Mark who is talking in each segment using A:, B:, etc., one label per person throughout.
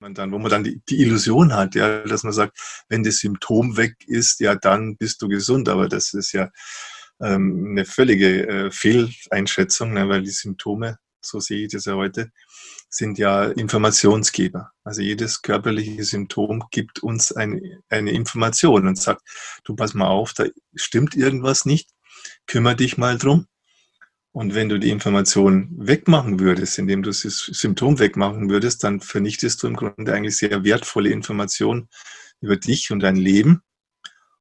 A: man dann, wo man dann die, die, Illusion hat, ja, dass man sagt, wenn das Symptom weg ist, ja, dann bist du gesund. Aber das ist ja ähm, eine völlige äh, Fehleinschätzung, ne, weil die Symptome, so sehe ich das ja heute, sind ja Informationsgeber. Also jedes körperliche Symptom gibt uns eine, eine Information und sagt, du pass mal auf, da stimmt irgendwas nicht, kümmere dich mal drum. Und wenn du die Information wegmachen würdest, indem du das Symptom wegmachen würdest, dann vernichtest du im Grunde eigentlich sehr wertvolle Informationen über dich und dein Leben.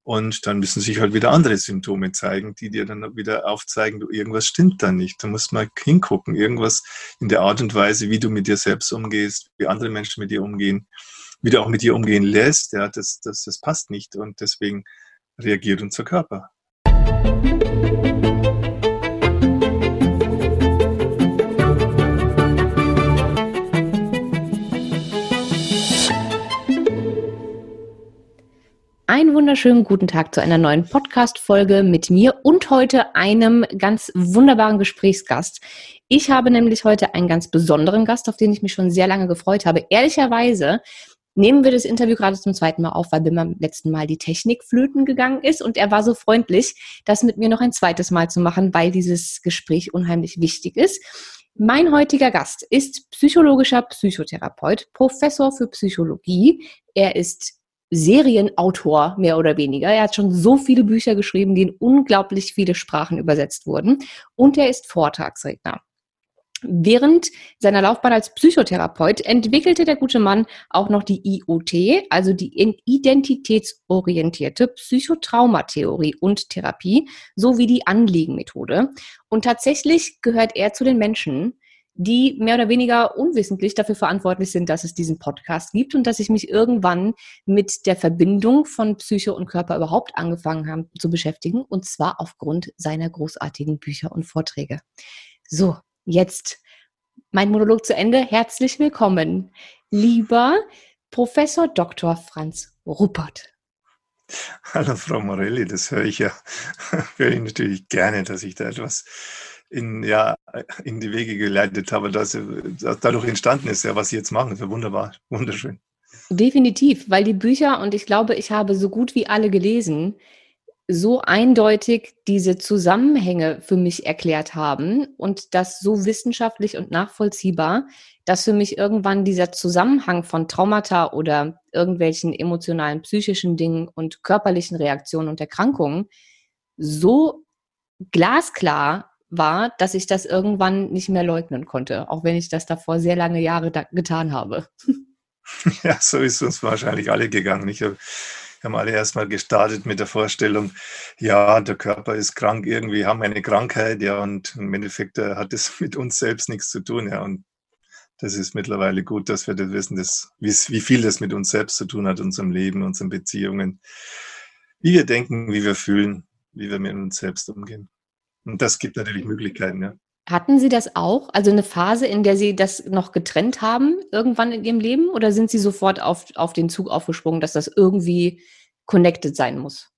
A: Und dann müssen sich halt wieder andere Symptome zeigen, die dir dann wieder aufzeigen, du, irgendwas stimmt da nicht. Da musst mal hingucken. Irgendwas in der Art und Weise, wie du mit dir selbst umgehst, wie andere Menschen mit dir umgehen, wie du auch mit dir umgehen lässt, ja, das, das, das passt nicht. Und deswegen reagiert unser Körper.
B: Einen wunderschönen guten Tag zu einer neuen Podcast-Folge mit mir und heute einem ganz wunderbaren Gesprächsgast. Ich habe nämlich heute einen ganz besonderen Gast, auf den ich mich schon sehr lange gefreut habe. Ehrlicherweise nehmen wir das Interview gerade zum zweiten Mal auf, weil beim letzten Mal die Technik flöten gegangen ist und er war so freundlich, das mit mir noch ein zweites Mal zu machen, weil dieses Gespräch unheimlich wichtig ist. Mein heutiger Gast ist psychologischer Psychotherapeut, Professor für Psychologie. Er ist Serienautor, mehr oder weniger. Er hat schon so viele Bücher geschrieben, die in unglaublich viele Sprachen übersetzt wurden. Und er ist Vortragsredner. Während seiner Laufbahn als Psychotherapeut entwickelte der gute Mann auch noch die IOT, also die identitätsorientierte Psychotraumatheorie und Therapie, sowie die Anliegenmethode. Und tatsächlich gehört er zu den Menschen, die mehr oder weniger unwissentlich dafür verantwortlich sind, dass es diesen Podcast gibt und dass ich mich irgendwann mit der Verbindung von Psyche und Körper überhaupt angefangen habe zu beschäftigen und zwar aufgrund seiner großartigen Bücher und Vorträge. So, jetzt mein Monolog zu Ende. Herzlich willkommen, lieber Professor Dr. Franz Ruppert.
A: Hallo Frau Morelli, das höre ich ja, höre ich natürlich gerne, dass ich da etwas in, ja, in die Wege geleitet habe, dass, dass dadurch entstanden ist, ja, was Sie jetzt machen. Das ist wunderbar, wunderschön.
B: Definitiv, weil die Bücher, und ich glaube, ich habe so gut wie alle gelesen, so eindeutig diese Zusammenhänge für mich erklärt haben und das so wissenschaftlich und nachvollziehbar, dass für mich irgendwann dieser Zusammenhang von Traumata oder irgendwelchen emotionalen, psychischen Dingen und körperlichen Reaktionen und Erkrankungen so glasklar war, dass ich das irgendwann nicht mehr leugnen konnte, auch wenn ich das davor sehr lange Jahre getan habe.
A: Ja, so ist uns wahrscheinlich alle gegangen. Ich habe haben alle erstmal gestartet mit der Vorstellung, ja, der Körper ist krank, irgendwie haben wir eine Krankheit, ja, und im Endeffekt äh, hat es mit uns selbst nichts zu tun, ja, und das ist mittlerweile gut, dass wir das wissen, dass, wie, wie viel das mit uns selbst zu tun hat, unserem Leben, unseren Beziehungen, wie wir denken, wie wir fühlen, wie wir mit uns selbst umgehen. Und das gibt natürlich Möglichkeiten, ja.
B: Hatten Sie das auch? Also eine Phase, in der Sie das noch getrennt haben, irgendwann in Ihrem Leben? Oder sind Sie sofort auf, auf den Zug aufgesprungen, dass das irgendwie connected sein muss?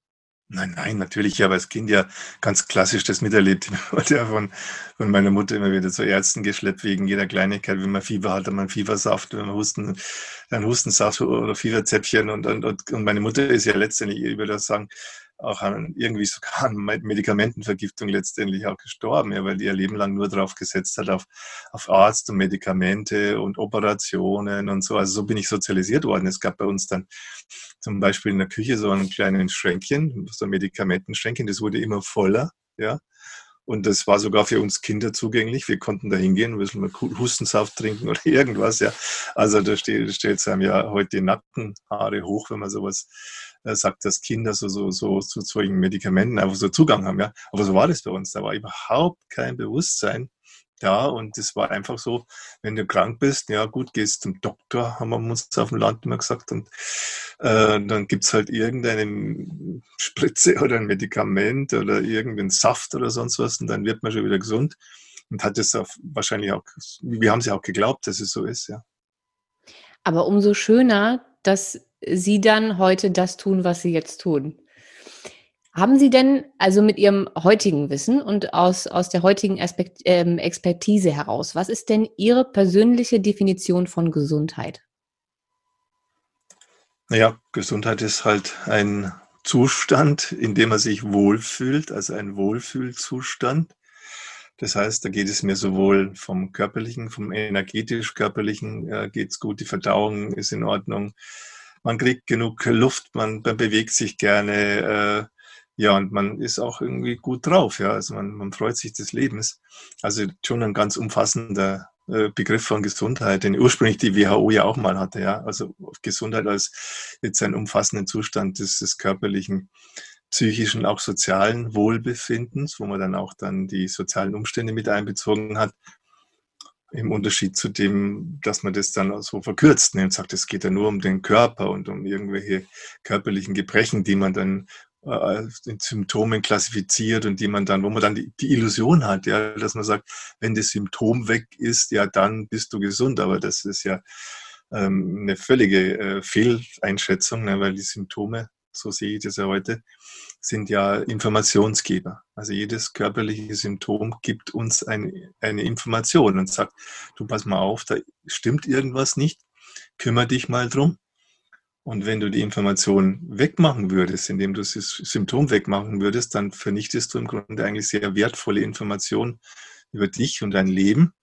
A: Nein, nein, natürlich. Ich habe als Kind ja ganz klassisch das miterlebt. Ich wurde ja von, von meiner Mutter immer wieder zu Ärzten geschleppt wegen jeder Kleinigkeit. Wenn man Fieber hat, hat man Fiebersaft. Wenn man Husten, dann Hustensaft oder Fieberzäpfchen. Und, und, und meine Mutter ist ja letztendlich, ich würde sagen, auch an irgendwie sogar an Medikamentenvergiftung letztendlich auch gestorben, ja, weil die ihr Leben lang nur darauf gesetzt hat, auf, auf Arzt und Medikamente und Operationen und so. Also so bin ich sozialisiert worden. Es gab bei uns dann zum Beispiel in der Küche so ein kleines Schränkchen, so ein Medikamentenschränkchen, das wurde immer voller, ja. Und das war sogar für uns Kinder zugänglich. Wir konnten da hingehen, bisschen mal Hustensaft trinken oder irgendwas, ja. Also da steht, steht einem ja heute die Nackenhaare hoch, wenn man sowas sagt, dass Kinder so, so, so zu solchen Medikamenten einfach so Zugang haben. Ja? Aber so war das bei uns. Da war überhaupt kein Bewusstsein da und es war einfach so, wenn du krank bist, ja gut, gehst zum Doktor, haben wir uns auf dem Land immer gesagt und äh, dann es halt irgendeine Spritze oder ein Medikament oder irgendeinen Saft oder sonst was und dann wird man schon wieder gesund und hat es wahrscheinlich auch, wir haben es ja auch geglaubt, dass es so ist, ja.
B: Aber umso schöner, dass Sie dann heute das tun, was Sie jetzt tun. Haben Sie denn also mit Ihrem heutigen Wissen und aus, aus der heutigen Aspekt, ähm, Expertise heraus, was ist denn Ihre persönliche Definition von Gesundheit?
A: Naja, Gesundheit ist halt ein Zustand, in dem man sich wohlfühlt, also ein Wohlfühlzustand. Das heißt, da geht es mir sowohl vom körperlichen, vom energetisch-körperlichen äh, geht es gut, die Verdauung ist in Ordnung, man kriegt genug Luft, man, man bewegt sich gerne, äh, ja, und man ist auch irgendwie gut drauf, ja, also man, man freut sich des Lebens. Also schon ein ganz umfassender äh, Begriff von Gesundheit, den ursprünglich die WHO ja auch mal hatte, ja, also Gesundheit als jetzt einen umfassenden Zustand des, des körperlichen, psychischen, auch sozialen Wohlbefindens, wo man dann auch dann die sozialen Umstände mit einbezogen hat. Im Unterschied zu dem, dass man das dann so verkürzt und sagt, es geht ja nur um den Körper und um irgendwelche körperlichen Gebrechen, die man dann äh, in Symptomen klassifiziert und die man dann, wo man dann die, die, Illusion hat, ja, dass man sagt, wenn das Symptom weg ist, ja, dann bist du gesund. Aber das ist ja ähm, eine völlige äh, Fehleinschätzung, ne, weil die Symptome, so sehe ich das ja heute, sind ja Informationsgeber. Also jedes körperliche Symptom gibt uns eine, eine Information und sagt, du pass mal auf, da stimmt irgendwas nicht, kümmere dich mal drum. Und wenn du die Information wegmachen würdest, indem du das Symptom wegmachen würdest, dann vernichtest du im Grunde eigentlich sehr wertvolle Informationen über dich und dein Leben.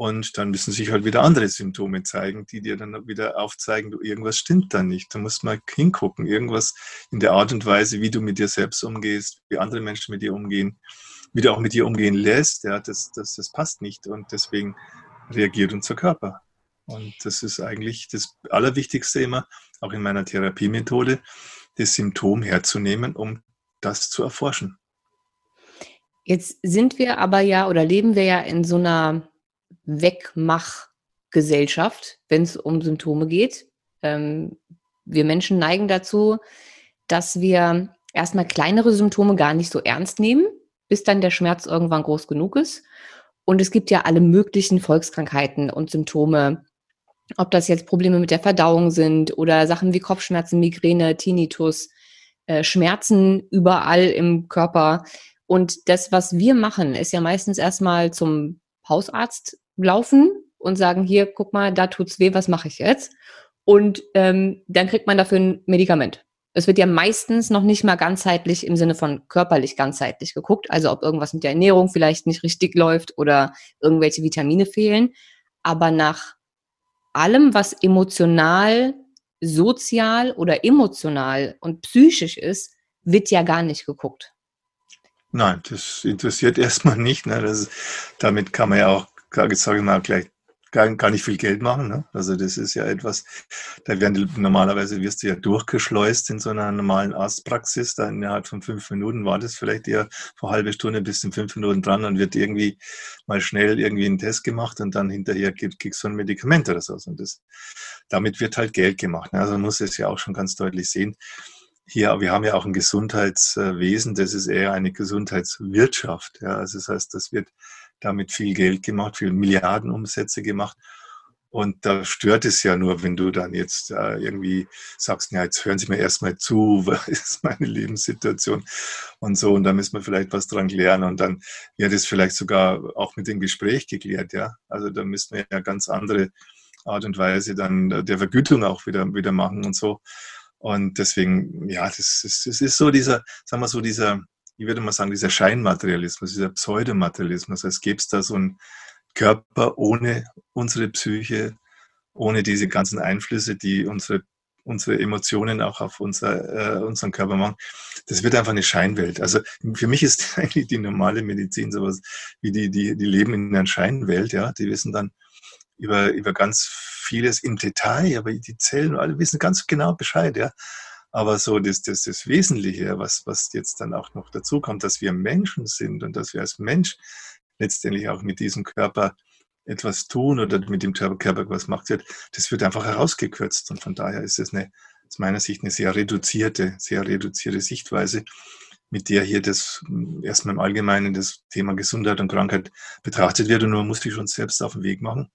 A: Und dann müssen sich halt wieder andere Symptome zeigen, die dir dann wieder aufzeigen, du, irgendwas stimmt da nicht. Du musst mal hingucken, irgendwas in der Art und Weise, wie du mit dir selbst umgehst, wie andere Menschen mit dir umgehen, wie du auch mit dir umgehen lässt, ja, das, das, das passt nicht. Und deswegen reagiert unser Körper. Und das ist eigentlich das Allerwichtigste immer, auch in meiner Therapiemethode, das Symptom herzunehmen, um das zu erforschen.
B: Jetzt sind wir aber ja oder leben wir ja in so einer Wegmachgesellschaft, wenn es um Symptome geht. Ähm, wir Menschen neigen dazu, dass wir erstmal kleinere Symptome gar nicht so ernst nehmen, bis dann der Schmerz irgendwann groß genug ist. Und es gibt ja alle möglichen Volkskrankheiten und Symptome, ob das jetzt Probleme mit der Verdauung sind oder Sachen wie Kopfschmerzen, Migräne, Tinnitus, äh, Schmerzen überall im Körper. Und das, was wir machen, ist ja meistens erstmal zum Hausarzt laufen und sagen, hier, guck mal, da tut's weh, was mache ich jetzt? Und ähm, dann kriegt man dafür ein Medikament. Es wird ja meistens noch nicht mal ganzheitlich im Sinne von körperlich ganzheitlich geguckt, also ob irgendwas mit der Ernährung vielleicht nicht richtig läuft oder irgendwelche Vitamine fehlen. Aber nach allem, was emotional, sozial oder emotional und psychisch ist, wird ja gar nicht geguckt.
A: Nein, das interessiert erstmal nicht. Ne? Das, damit kann man ja auch, sage ich mal, gleich gar, gar nicht viel Geld machen. Ne? Also das ist ja etwas, da werden die, normalerweise wirst du ja durchgeschleust in so einer normalen Arztpraxis. Da innerhalb von fünf Minuten war das vielleicht eher vor halbe Stunde bis in fünf Minuten dran und wird irgendwie mal schnell irgendwie ein Test gemacht und dann hinterher kriegst du ein Medikament oder so. Und das, damit wird halt Geld gemacht. Ne? Also man muss es ja auch schon ganz deutlich sehen hier, wir haben ja auch ein Gesundheitswesen, das ist eher eine Gesundheitswirtschaft. Ja, also das heißt, das wird damit viel Geld gemacht, viel Milliardenumsätze gemacht. Und da stört es ja nur, wenn du dann jetzt äh, irgendwie sagst, ja, jetzt hören Sie mir erstmal zu, was ist meine Lebenssituation und so. Und da müssen wir vielleicht was dran klären. Und dann wird es vielleicht sogar auch mit dem Gespräch geklärt, ja. Also da müssen wir ja ganz andere Art und Weise dann der Vergütung auch wieder, wieder machen und so. Und deswegen, ja, das ist, das ist so dieser, sagen wir so, dieser, ich würde mal sagen, dieser Scheinmaterialismus, dieser Pseudomaterialismus, als gäbe es da so einen Körper ohne unsere Psyche, ohne diese ganzen Einflüsse, die unsere, unsere Emotionen auch auf unser, äh, unseren Körper machen. Das wird einfach eine Scheinwelt. Also für mich ist eigentlich die normale Medizin sowas wie die, die, die leben in einer Scheinwelt, ja. Die wissen dann über, über ganz vieles im Detail, aber die Zellen, alle wissen ganz genau Bescheid, ja. Aber so das, das, das Wesentliche, was, was jetzt dann auch noch dazu kommt, dass wir Menschen sind und dass wir als Mensch letztendlich auch mit diesem Körper etwas tun oder mit dem Körper was macht wird, das wird einfach herausgekürzt. Und von daher ist es eine, aus meiner Sicht eine sehr reduzierte, sehr reduzierte Sichtweise, mit der hier das erstmal im Allgemeinen das Thema Gesundheit und Krankheit betrachtet wird. Und man muss sich schon selbst auf den Weg machen.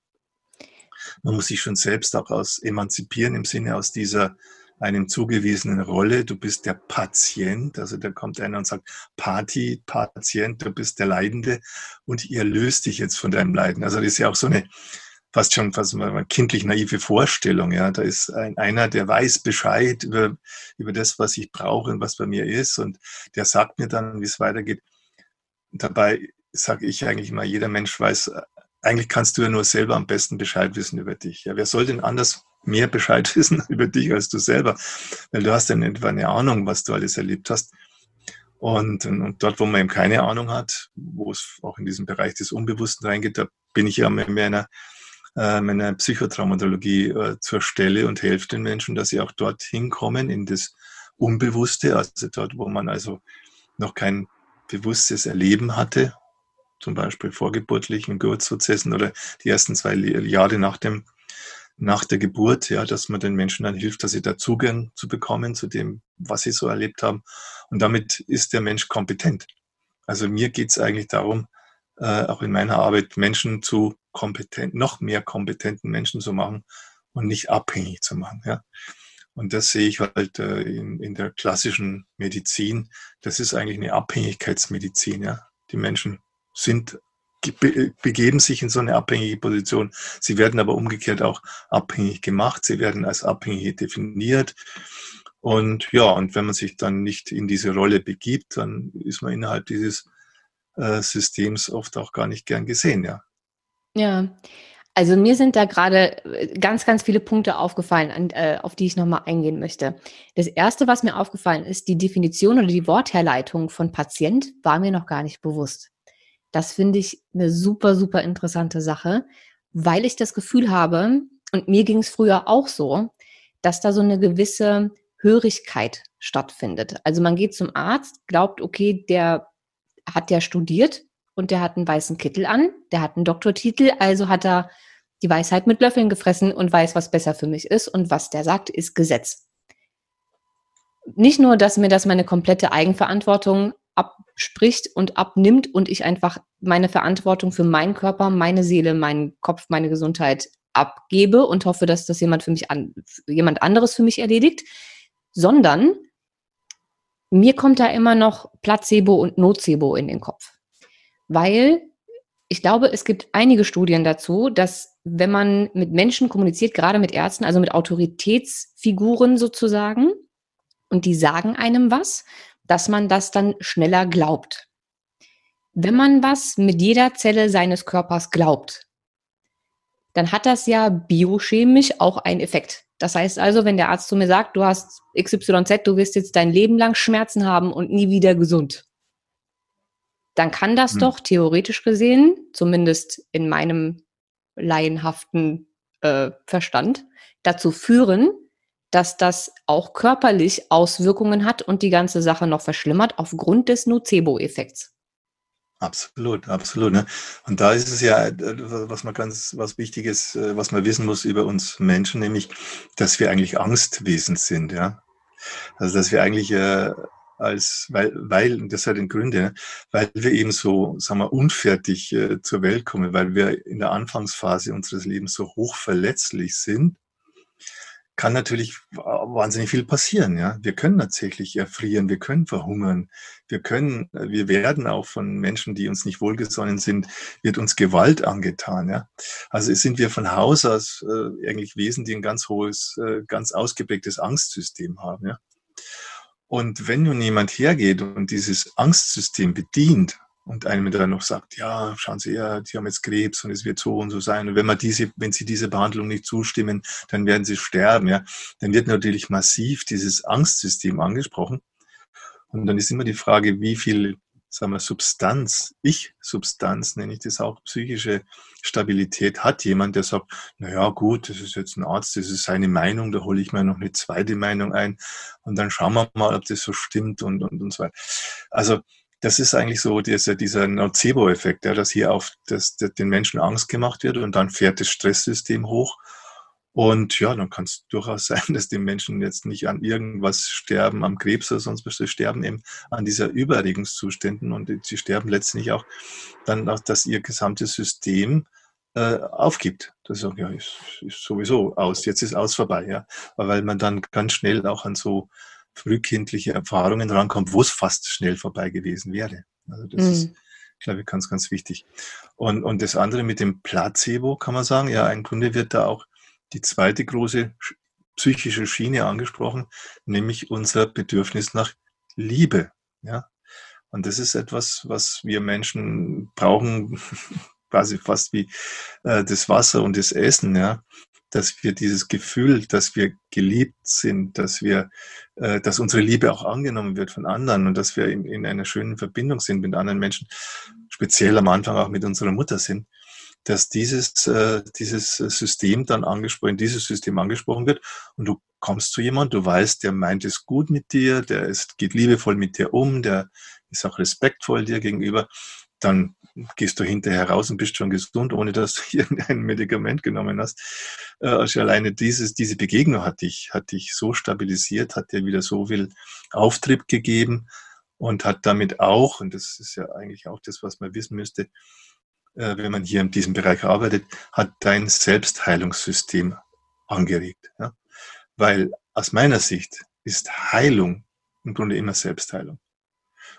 A: Man muss sich schon selbst auch aus emanzipieren im Sinne aus dieser einem zugewiesenen Rolle. Du bist der Patient, also da kommt einer und sagt, Party, Patient, du bist der Leidende und ihr löst dich jetzt von deinem Leiden. Also das ist ja auch so eine fast schon fast eine kindlich naive Vorstellung. Ja, da ist ein, einer, der weiß Bescheid über, über das, was ich brauche und was bei mir ist, und der sagt mir dann, wie es weitergeht. dabei sage ich eigentlich mal, jeder Mensch weiß, eigentlich kannst du ja nur selber am besten Bescheid wissen über dich. Ja, wer soll denn anders mehr Bescheid wissen über dich als du selber? Weil du hast dann etwa eine Ahnung, was du alles erlebt hast. Und, und dort, wo man eben keine Ahnung hat, wo es auch in diesen Bereich des Unbewussten reingeht, da bin ich ja mit meiner, äh, meiner Psychotraumatologie äh, zur Stelle und helfe den Menschen, dass sie auch dorthin kommen, in das Unbewusste, also dort, wo man also noch kein bewusstes Erleben hatte zum Beispiel vorgeburtlichen Geburtsprozessen oder die ersten zwei Jahre nach dem nach der Geburt, ja, dass man den Menschen dann hilft, dass sie da Zugang zu bekommen zu dem, was sie so erlebt haben. Und damit ist der Mensch kompetent. Also mir geht es eigentlich darum, äh, auch in meiner Arbeit Menschen zu kompetent, noch mehr kompetenten Menschen zu machen und nicht abhängig zu machen. Ja. Und das sehe ich halt äh, in, in der klassischen Medizin. Das ist eigentlich eine Abhängigkeitsmedizin. Ja. Die Menschen sind begeben sich in so eine abhängige Position. Sie werden aber umgekehrt auch abhängig gemacht. Sie werden als abhängig definiert. Und ja, und wenn man sich dann nicht in diese Rolle begibt, dann ist man innerhalb dieses äh, Systems oft auch gar nicht gern gesehen, ja.
B: Ja, also mir sind da gerade äh, ganz, ganz viele Punkte aufgefallen, an, äh, auf die ich nochmal eingehen möchte. Das erste, was mir aufgefallen ist, die Definition oder die Wortherleitung von Patient war mir noch gar nicht bewusst. Das finde ich eine super, super interessante Sache, weil ich das Gefühl habe, und mir ging es früher auch so, dass da so eine gewisse Hörigkeit stattfindet. Also man geht zum Arzt, glaubt, okay, der hat ja studiert und der hat einen weißen Kittel an, der hat einen Doktortitel, also hat er die Weisheit mit Löffeln gefressen und weiß, was besser für mich ist und was der sagt, ist Gesetz. Nicht nur, dass mir das meine komplette Eigenverantwortung abspricht und abnimmt und ich einfach meine Verantwortung für meinen Körper, meine Seele, meinen Kopf, meine Gesundheit abgebe und hoffe, dass das jemand für mich an, jemand anderes für mich erledigt, sondern mir kommt da immer noch Placebo und Nocebo in den Kopf. Weil ich glaube, es gibt einige Studien dazu, dass wenn man mit Menschen kommuniziert, gerade mit Ärzten, also mit Autoritätsfiguren sozusagen, und die sagen einem was dass man das dann schneller glaubt. Wenn man was mit jeder Zelle seines Körpers glaubt, dann hat das ja biochemisch auch einen Effekt. Das heißt also, wenn der Arzt zu mir sagt, du hast XYZ, du wirst jetzt dein Leben lang Schmerzen haben und nie wieder gesund, dann kann das hm. doch theoretisch gesehen, zumindest in meinem laienhaften äh, Verstand, dazu führen, dass das auch körperlich Auswirkungen hat und die ganze Sache noch verschlimmert aufgrund des Nocebo-Effekts.
A: Absolut, absolut. Ne? Und da ist es ja, äh, was man ganz, was Wichtiges, äh, was man wissen muss über uns Menschen, nämlich, dass wir eigentlich Angstwesen sind, ja. Also, dass wir eigentlich äh, als, weil, weil, das hat den Gründe, ne? weil wir eben so, sagen wir, unfertig äh, zur Welt kommen, weil wir in der Anfangsphase unseres Lebens so hoch verletzlich sind kann natürlich wahnsinnig viel passieren. Ja, wir können tatsächlich erfrieren, wir können verhungern, wir können, wir werden auch von Menschen, die uns nicht wohlgesonnen sind, wird uns Gewalt angetan. Ja, also sind wir von Haus aus äh, eigentlich Wesen, die ein ganz hohes, äh, ganz ausgeprägtes Angstsystem haben. Ja, und wenn nun jemand hergeht und dieses Angstsystem bedient und einem dann noch sagt, ja, schauen Sie ja, die haben jetzt Krebs und es wird so und so sein. Und wenn man diese, wenn Sie diese Behandlung nicht zustimmen, dann werden Sie sterben, ja. Dann wird natürlich massiv dieses Angstsystem angesprochen. Und dann ist immer die Frage, wie viel, sagen wir, Substanz, Ich-Substanz, nenne ich das auch, psychische Stabilität hat jemand, der sagt, na ja, gut, das ist jetzt ein Arzt, das ist seine Meinung, da hole ich mir noch eine zweite Meinung ein und dann schauen wir mal, ob das so stimmt und, und, und so weiter. Also, das ist eigentlich so dieser, dieser Nocebo-Effekt, ja, dass hier auf das, den Menschen Angst gemacht wird und dann fährt das Stresssystem hoch. Und ja, dann kann es durchaus sein, dass die Menschen jetzt nicht an irgendwas sterben, am Krebs oder sonst was, sie sterben eben an dieser Überregungszuständen und sie sterben letztlich auch dann auch, dass ihr gesamtes System äh, aufgibt. Das ist, ja, ist, ist sowieso aus, jetzt ist aus vorbei, ja. Weil man dann ganz schnell auch an so frühkindliche Erfahrungen rankommt, wo es fast schnell vorbei gewesen wäre. Also das, mhm. ist, Ich glaube, ganz, ganz wichtig. Und, und das andere mit dem Placebo kann man sagen, ja, im Grunde wird da auch die zweite große psychische Schiene angesprochen, nämlich unser Bedürfnis nach Liebe. Ja? Und das ist etwas, was wir Menschen brauchen, quasi fast wie äh, das Wasser und das Essen, ja dass wir dieses Gefühl, dass wir geliebt sind, dass wir, äh, dass unsere Liebe auch angenommen wird von anderen und dass wir in, in einer schönen Verbindung sind mit anderen Menschen, speziell am Anfang auch mit unserer Mutter sind, dass dieses, äh, dieses System dann angesprochen, dieses System angesprochen wird und du kommst zu jemandem, du weißt, der meint es gut mit dir, der ist, geht liebevoll mit dir um, der ist auch respektvoll dir gegenüber, dann gehst du hinterher raus und bist schon gesund, ohne dass du irgendein Medikament genommen hast. Äh, also alleine dieses, diese Begegnung hat dich, hat dich so stabilisiert, hat dir wieder so viel Auftrieb gegeben und hat damit auch, und das ist ja eigentlich auch das, was man wissen müsste, äh, wenn man hier in diesem Bereich arbeitet, hat dein Selbstheilungssystem angeregt. Ja? Weil aus meiner Sicht ist Heilung im Grunde immer Selbstheilung.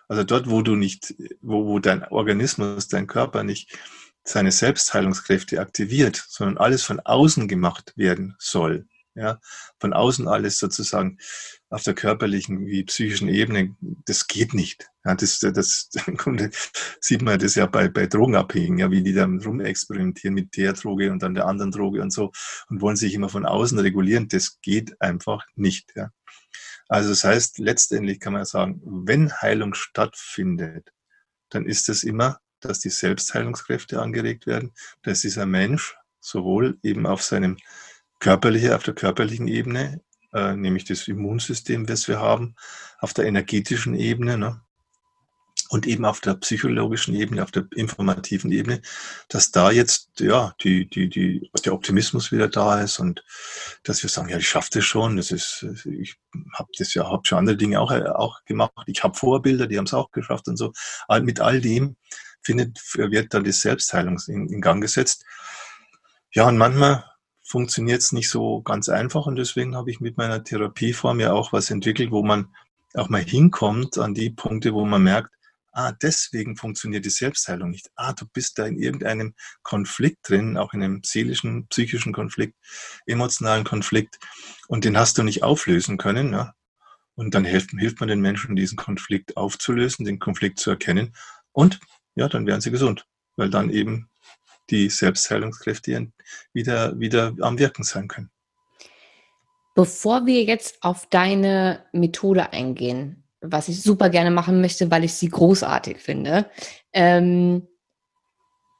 A: Also dort, wo du nicht, wo, wo dein Organismus, dein Körper nicht seine Selbstheilungskräfte aktiviert, sondern alles von außen gemacht werden soll. Ja, von außen alles sozusagen auf der körperlichen wie psychischen Ebene, das geht nicht. Ja, das, das, Grunde sieht man das ja bei, bei Drogenabhängigen, ja, wie die dann rumexperimentieren mit der Droge und dann der anderen Droge und so und wollen sich immer von außen regulieren. Das geht einfach nicht. Ja. Also das heißt, letztendlich kann man sagen, wenn Heilung stattfindet, dann ist es immer, dass die Selbstheilungskräfte angeregt werden, dass dieser Mensch sowohl eben auf seinem körperlichen, auf der körperlichen Ebene, äh, nämlich das Immunsystem, das wir haben, auf der energetischen Ebene, ne, und eben auf der psychologischen Ebene, auf der informativen Ebene, dass da jetzt ja die, die, die, der Optimismus wieder da ist und dass wir sagen, ja, ich schaffe das schon. Das ist, ich habe das ja, habe schon andere Dinge auch, auch gemacht. Ich habe Vorbilder, die haben es auch geschafft und so. Mit all dem findet, wird dann die Selbstheilung in, in Gang gesetzt. Ja, und manchmal funktioniert es nicht so ganz einfach und deswegen habe ich mit meiner Therapieform ja auch was entwickelt, wo man auch mal hinkommt an die Punkte, wo man merkt, ah, deswegen funktioniert die Selbstheilung nicht. Ah, du bist da in irgendeinem Konflikt drin, auch in einem seelischen, psychischen Konflikt, emotionalen Konflikt und den hast du nicht auflösen können. Ja? Und dann hilft, hilft man den Menschen, diesen Konflikt aufzulösen, den Konflikt zu erkennen und ja, dann werden sie gesund, weil dann eben die Selbstheilungskräfte wieder, wieder am Wirken sein können.
B: Bevor wir jetzt auf deine Methode eingehen, was ich super gerne machen möchte, weil ich sie großartig finde. Ähm,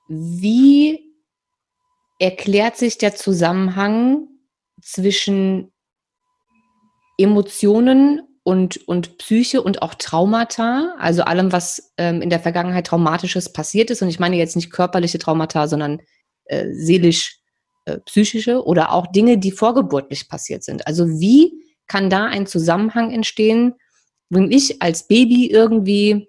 B: wie erklärt sich der Zusammenhang zwischen Emotionen und, und Psyche und auch Traumata, also allem, was ähm, in der Vergangenheit Traumatisches passiert ist. Und ich meine jetzt nicht körperliche Traumata, sondern äh, seelisch äh, psychische oder auch Dinge, die vorgeburtlich passiert sind. Also wie kann da ein Zusammenhang entstehen wenn ich als Baby irgendwie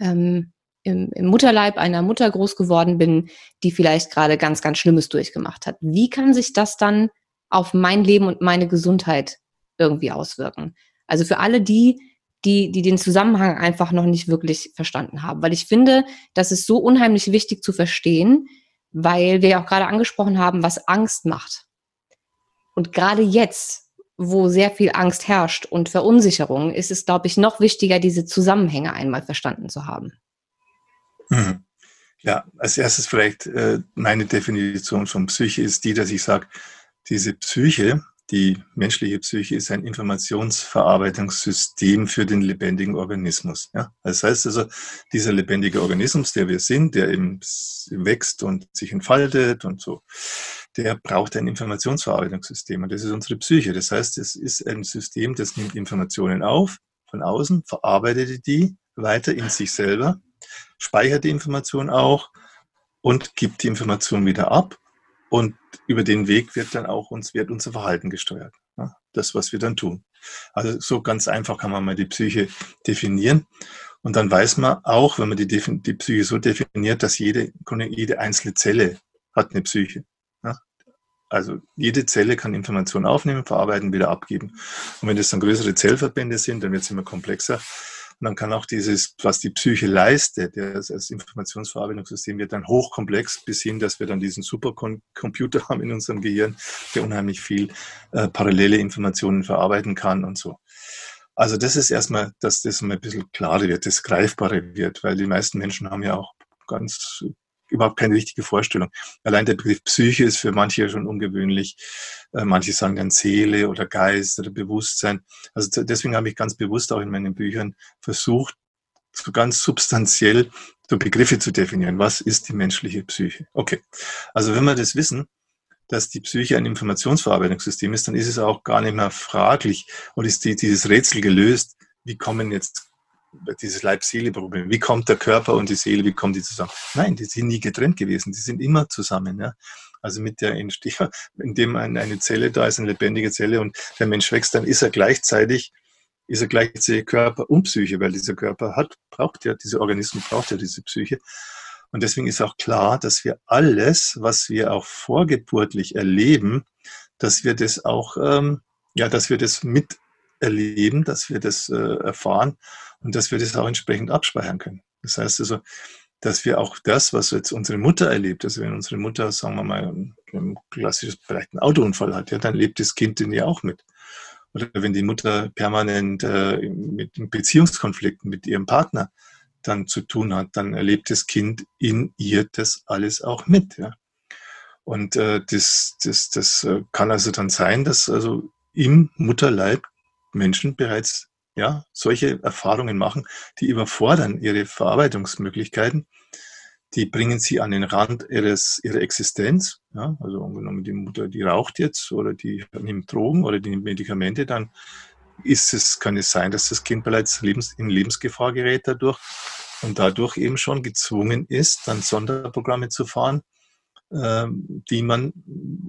B: ähm, im, im Mutterleib einer Mutter groß geworden bin, die vielleicht gerade ganz, ganz Schlimmes durchgemacht hat. Wie kann sich das dann auf mein Leben und meine Gesundheit irgendwie auswirken? Also für alle die, die, die den Zusammenhang einfach noch nicht wirklich verstanden haben. Weil ich finde, das ist so unheimlich wichtig zu verstehen, weil wir ja auch gerade angesprochen haben, was Angst macht. Und gerade jetzt, wo sehr viel Angst herrscht und Verunsicherung, ist es, glaube ich, noch wichtiger, diese Zusammenhänge einmal verstanden zu haben.
A: Mhm. Ja, als erstes vielleicht äh, meine Definition von Psyche ist die, dass ich sage, diese Psyche, die menschliche Psyche ist ein Informationsverarbeitungssystem für den lebendigen Organismus. Ja? Das heißt also, dieser lebendige Organismus, der wir sind, der eben wächst und sich entfaltet und so, der braucht ein Informationsverarbeitungssystem und das ist unsere Psyche. Das heißt, es ist ein System, das nimmt Informationen auf von außen, verarbeitet die weiter in sich selber, speichert die Information auch und gibt die Information wieder ab und über den Weg wird dann auch uns, wird unser Verhalten gesteuert. Das, was wir dann tun. Also so ganz einfach kann man mal die Psyche definieren. Und dann weiß man auch, wenn man die, die Psyche so definiert, dass jede, jede einzelne Zelle hat eine Psyche. Also jede Zelle kann Informationen aufnehmen, verarbeiten, wieder abgeben. Und wenn das dann größere Zellverbände sind, dann wird es immer komplexer. Und dann kann auch dieses, was die Psyche leistet, ja, das Informationsverarbeitungssystem wird dann hochkomplex bis hin, dass wir dann diesen Supercomputer haben in unserem Gehirn, der unheimlich viel äh, parallele Informationen verarbeiten kann und so. Also das ist erstmal, dass das mal ein bisschen klarer wird, das greifbarer wird, weil die meisten Menschen haben ja auch ganz überhaupt keine richtige Vorstellung. Allein der Begriff Psyche ist für manche schon ungewöhnlich. Äh, manche sagen dann Seele oder Geist oder Bewusstsein. Also deswegen habe ich ganz bewusst auch in meinen Büchern versucht, so ganz substanziell so Begriffe zu definieren. Was ist die menschliche Psyche? Okay. Also wenn wir das wissen, dass die Psyche ein Informationsverarbeitungssystem ist, dann ist es auch gar nicht mehr fraglich und ist die, dieses Rätsel gelöst, wie kommen jetzt dieses Leib-Seele-Problem. Wie kommt der Körper und die Seele, wie kommen die zusammen? Nein, die sind nie getrennt gewesen, die sind immer zusammen. Ja? Also mit der Entstehung, indem eine Zelle da ist, eine lebendige Zelle und der Mensch wächst, dann ist er gleichzeitig, ist er gleichzeitig Körper und Psyche, weil dieser Körper hat, braucht ja, dieser Organismus braucht ja diese Psyche. Und deswegen ist auch klar, dass wir alles, was wir auch vorgeburtlich erleben, dass wir das auch, ähm, ja, dass wir das miterleben, dass wir das äh, erfahren und dass wir das auch entsprechend abspeichern können. Das heißt also, dass wir auch das, was jetzt unsere Mutter erlebt, also wenn unsere Mutter, sagen wir mal, ein klassisches, vielleicht einen Autounfall hat, ja, dann lebt das Kind den ja auch mit. Oder wenn die Mutter permanent äh, mit Beziehungskonflikten mit ihrem Partner dann zu tun hat, dann erlebt das Kind in ihr das alles auch mit. Ja. Und äh, das, das, das äh, kann also dann sein, dass also im Mutterleib Menschen bereits ja, solche Erfahrungen machen, die überfordern ihre Verarbeitungsmöglichkeiten, die bringen sie an den Rand ihres, ihrer Existenz. Ja, also angenommen, die Mutter, die raucht jetzt oder die nimmt Drogen oder die nimmt Medikamente, dann ist es, kann es sein, dass das Kind bereits Lebens, in Lebensgefahr gerät dadurch und dadurch eben schon gezwungen ist, dann Sonderprogramme zu fahren, äh, die man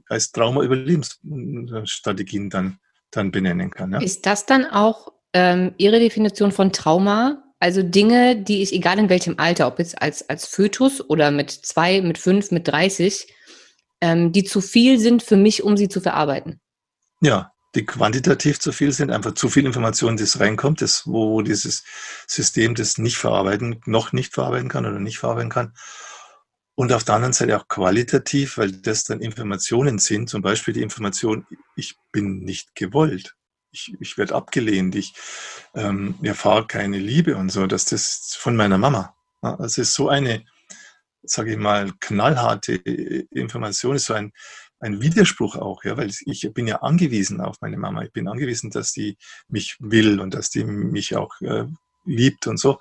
A: als Trauma-Überlebensstrategien dann, dann benennen kann.
B: Ja. Ist das dann auch ähm, Ihre Definition von Trauma, also Dinge, die ich, egal in welchem Alter, ob jetzt als, als Fötus oder mit zwei, mit fünf, mit 30, ähm, die zu viel sind für mich, um sie zu verarbeiten.
A: Ja, die quantitativ zu viel sind, einfach zu viel Information, das reinkommt, das, wo dieses System das nicht verarbeiten, noch nicht verarbeiten kann oder nicht verarbeiten kann. Und auf der anderen Seite auch qualitativ, weil das dann Informationen sind, zum Beispiel die Information, ich bin nicht gewollt ich, ich werde abgelehnt, ich ähm, erfahre keine Liebe und so, dass das von meiner Mama. Ja, das ist so eine, sage ich mal, knallharte Information, ist so ein, ein Widerspruch auch, ja, weil ich bin ja angewiesen auf meine Mama. Ich bin angewiesen, dass die mich will und dass die mich auch äh, liebt und so.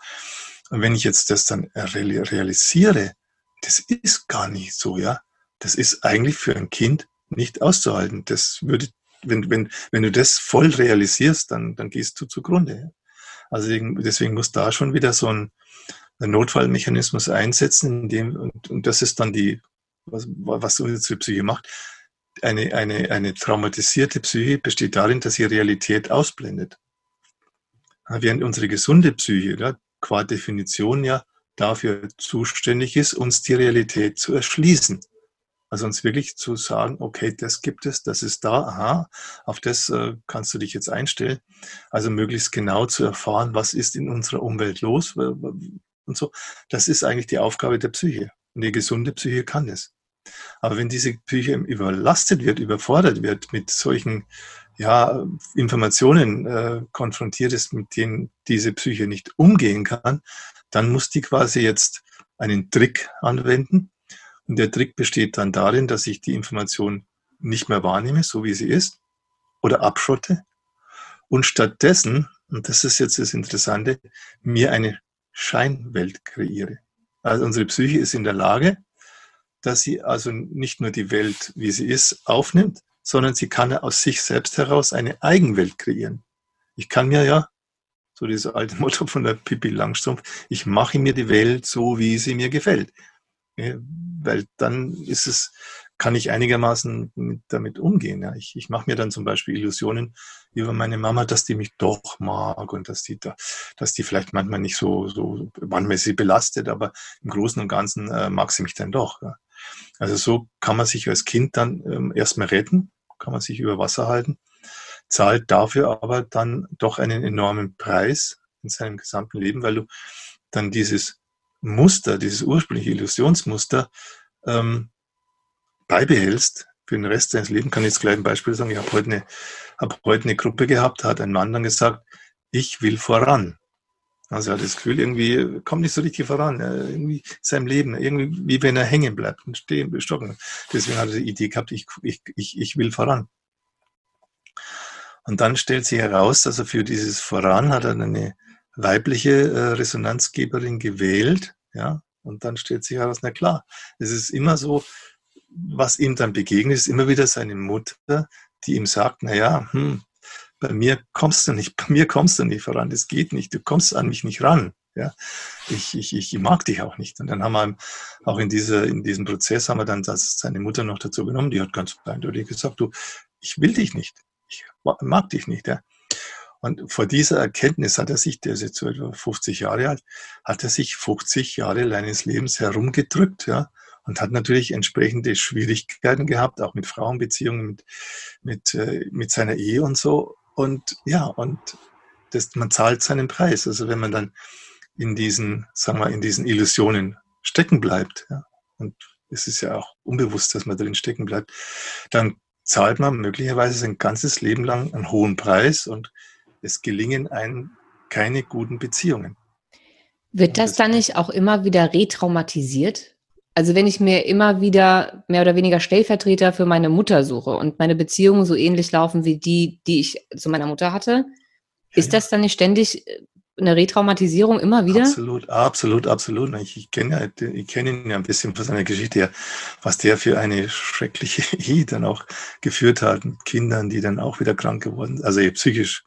A: Und wenn ich jetzt das dann realisiere, das ist gar nicht so, ja. Das ist eigentlich für ein Kind nicht auszuhalten. Das würde wenn, wenn, wenn du das voll realisierst, dann, dann gehst du zugrunde. Also deswegen, muss da schon wieder so ein, ein Notfallmechanismus einsetzen, in dem, und, und das ist dann die, was, was unsere Psyche macht. Eine, eine, eine traumatisierte Psyche besteht darin, dass sie Realität ausblendet. Während unsere gesunde Psyche, ja, qua Definition ja dafür zuständig ist, uns die Realität zu erschließen. Also uns wirklich zu sagen, okay, das gibt es, das ist da, aha, auf das äh, kannst du dich jetzt einstellen. Also möglichst genau zu erfahren, was ist in unserer Umwelt los und so. Das ist eigentlich die Aufgabe der Psyche. Und die gesunde Psyche kann das. Aber wenn diese Psyche überlastet wird, überfordert wird, mit solchen ja, Informationen äh, konfrontiert ist, mit denen diese Psyche nicht umgehen kann, dann muss die quasi jetzt einen Trick anwenden, und der Trick besteht dann darin, dass ich die Information nicht mehr wahrnehme, so wie sie ist, oder abschotte und stattdessen, und das ist jetzt das Interessante, mir eine Scheinwelt kreiere. Also unsere Psyche ist in der Lage, dass sie also nicht nur die Welt, wie sie ist, aufnimmt, sondern sie kann aus sich selbst heraus eine Eigenwelt kreieren. Ich kann mir ja, so dieses alte Motto von der Pippi Langstrumpf, ich mache mir die Welt so, wie sie mir gefällt weil dann ist es, kann ich einigermaßen mit, damit umgehen. Ja. Ich, ich mache mir dann zum Beispiel Illusionen über meine Mama, dass die mich doch mag und dass die da, dass die vielleicht manchmal nicht so, so manchmal sie belastet, aber im Großen und Ganzen äh, mag sie mich dann doch. Ja. Also so kann man sich als Kind dann ähm, erstmal retten, kann man sich über Wasser halten, zahlt dafür aber dann doch einen enormen Preis, in seinem gesamten Leben, weil du dann dieses Muster, dieses ursprüngliche Illusionsmuster ähm, beibehältst für den Rest deines Lebens. Kann ich jetzt gleich ein Beispiel sagen. Ich habe heute, eine, hab heute eine Gruppe gehabt, da hat ein Mann dann gesagt, ich will voran. Also er hat das Gefühl, irgendwie kommt nicht so richtig voran, irgendwie in seinem Leben, irgendwie wie wenn er hängen bleibt und stehen, stocken. Deswegen hat er die Idee gehabt, ich, ich, ich, ich will voran. Und dann stellt sich heraus, dass er für dieses Voran hat er eine weibliche äh, Resonanzgeberin gewählt, ja, und dann stellt sich heraus, na klar, es ist immer so, was ihm dann begegnet, ist immer wieder seine Mutter, die ihm sagt, na ja, hm, bei mir kommst du nicht, bei mir kommst du nicht voran, das geht nicht, du kommst an mich nicht ran. Ja, ich, ich, ich mag dich auch nicht. Und dann haben wir auch in, dieser, in diesem Prozess haben wir dann das, seine Mutter noch dazu genommen, die hat ganz eindeutig gesagt, du, ich will dich nicht, ich mag dich nicht. Ja. Und vor dieser Erkenntnis hat er sich, der ist jetzt so etwa 50 Jahre alt, hat er sich 50 Jahre seines Lebens herumgedrückt, ja, und hat natürlich entsprechende Schwierigkeiten gehabt, auch mit Frauenbeziehungen, mit, mit, äh, mit seiner Ehe und so. Und ja, und das, man zahlt seinen Preis. Also wenn man dann in diesen, sagen wir, in diesen Illusionen stecken bleibt, ja, und es ist ja auch unbewusst, dass man drin stecken bleibt, dann zahlt man möglicherweise sein ganzes Leben lang einen hohen Preis und es gelingen einem keine guten Beziehungen.
B: Wird das, das dann nicht auch immer wieder retraumatisiert? Also wenn ich mir immer wieder mehr oder weniger Stellvertreter für meine Mutter suche und meine Beziehungen so ähnlich laufen wie die, die ich zu meiner Mutter hatte, ja, ist das dann nicht ständig äh, eine Retraumatisierung immer wieder?
A: Absolut, absolut, absolut. Ich, ich kenne ich kenne ihn ja ein bisschen von seiner Geschichte her, was der für eine schreckliche Ehe dann auch geführt hat mit Kindern, die dann auch wieder krank geworden sind, also psychisch,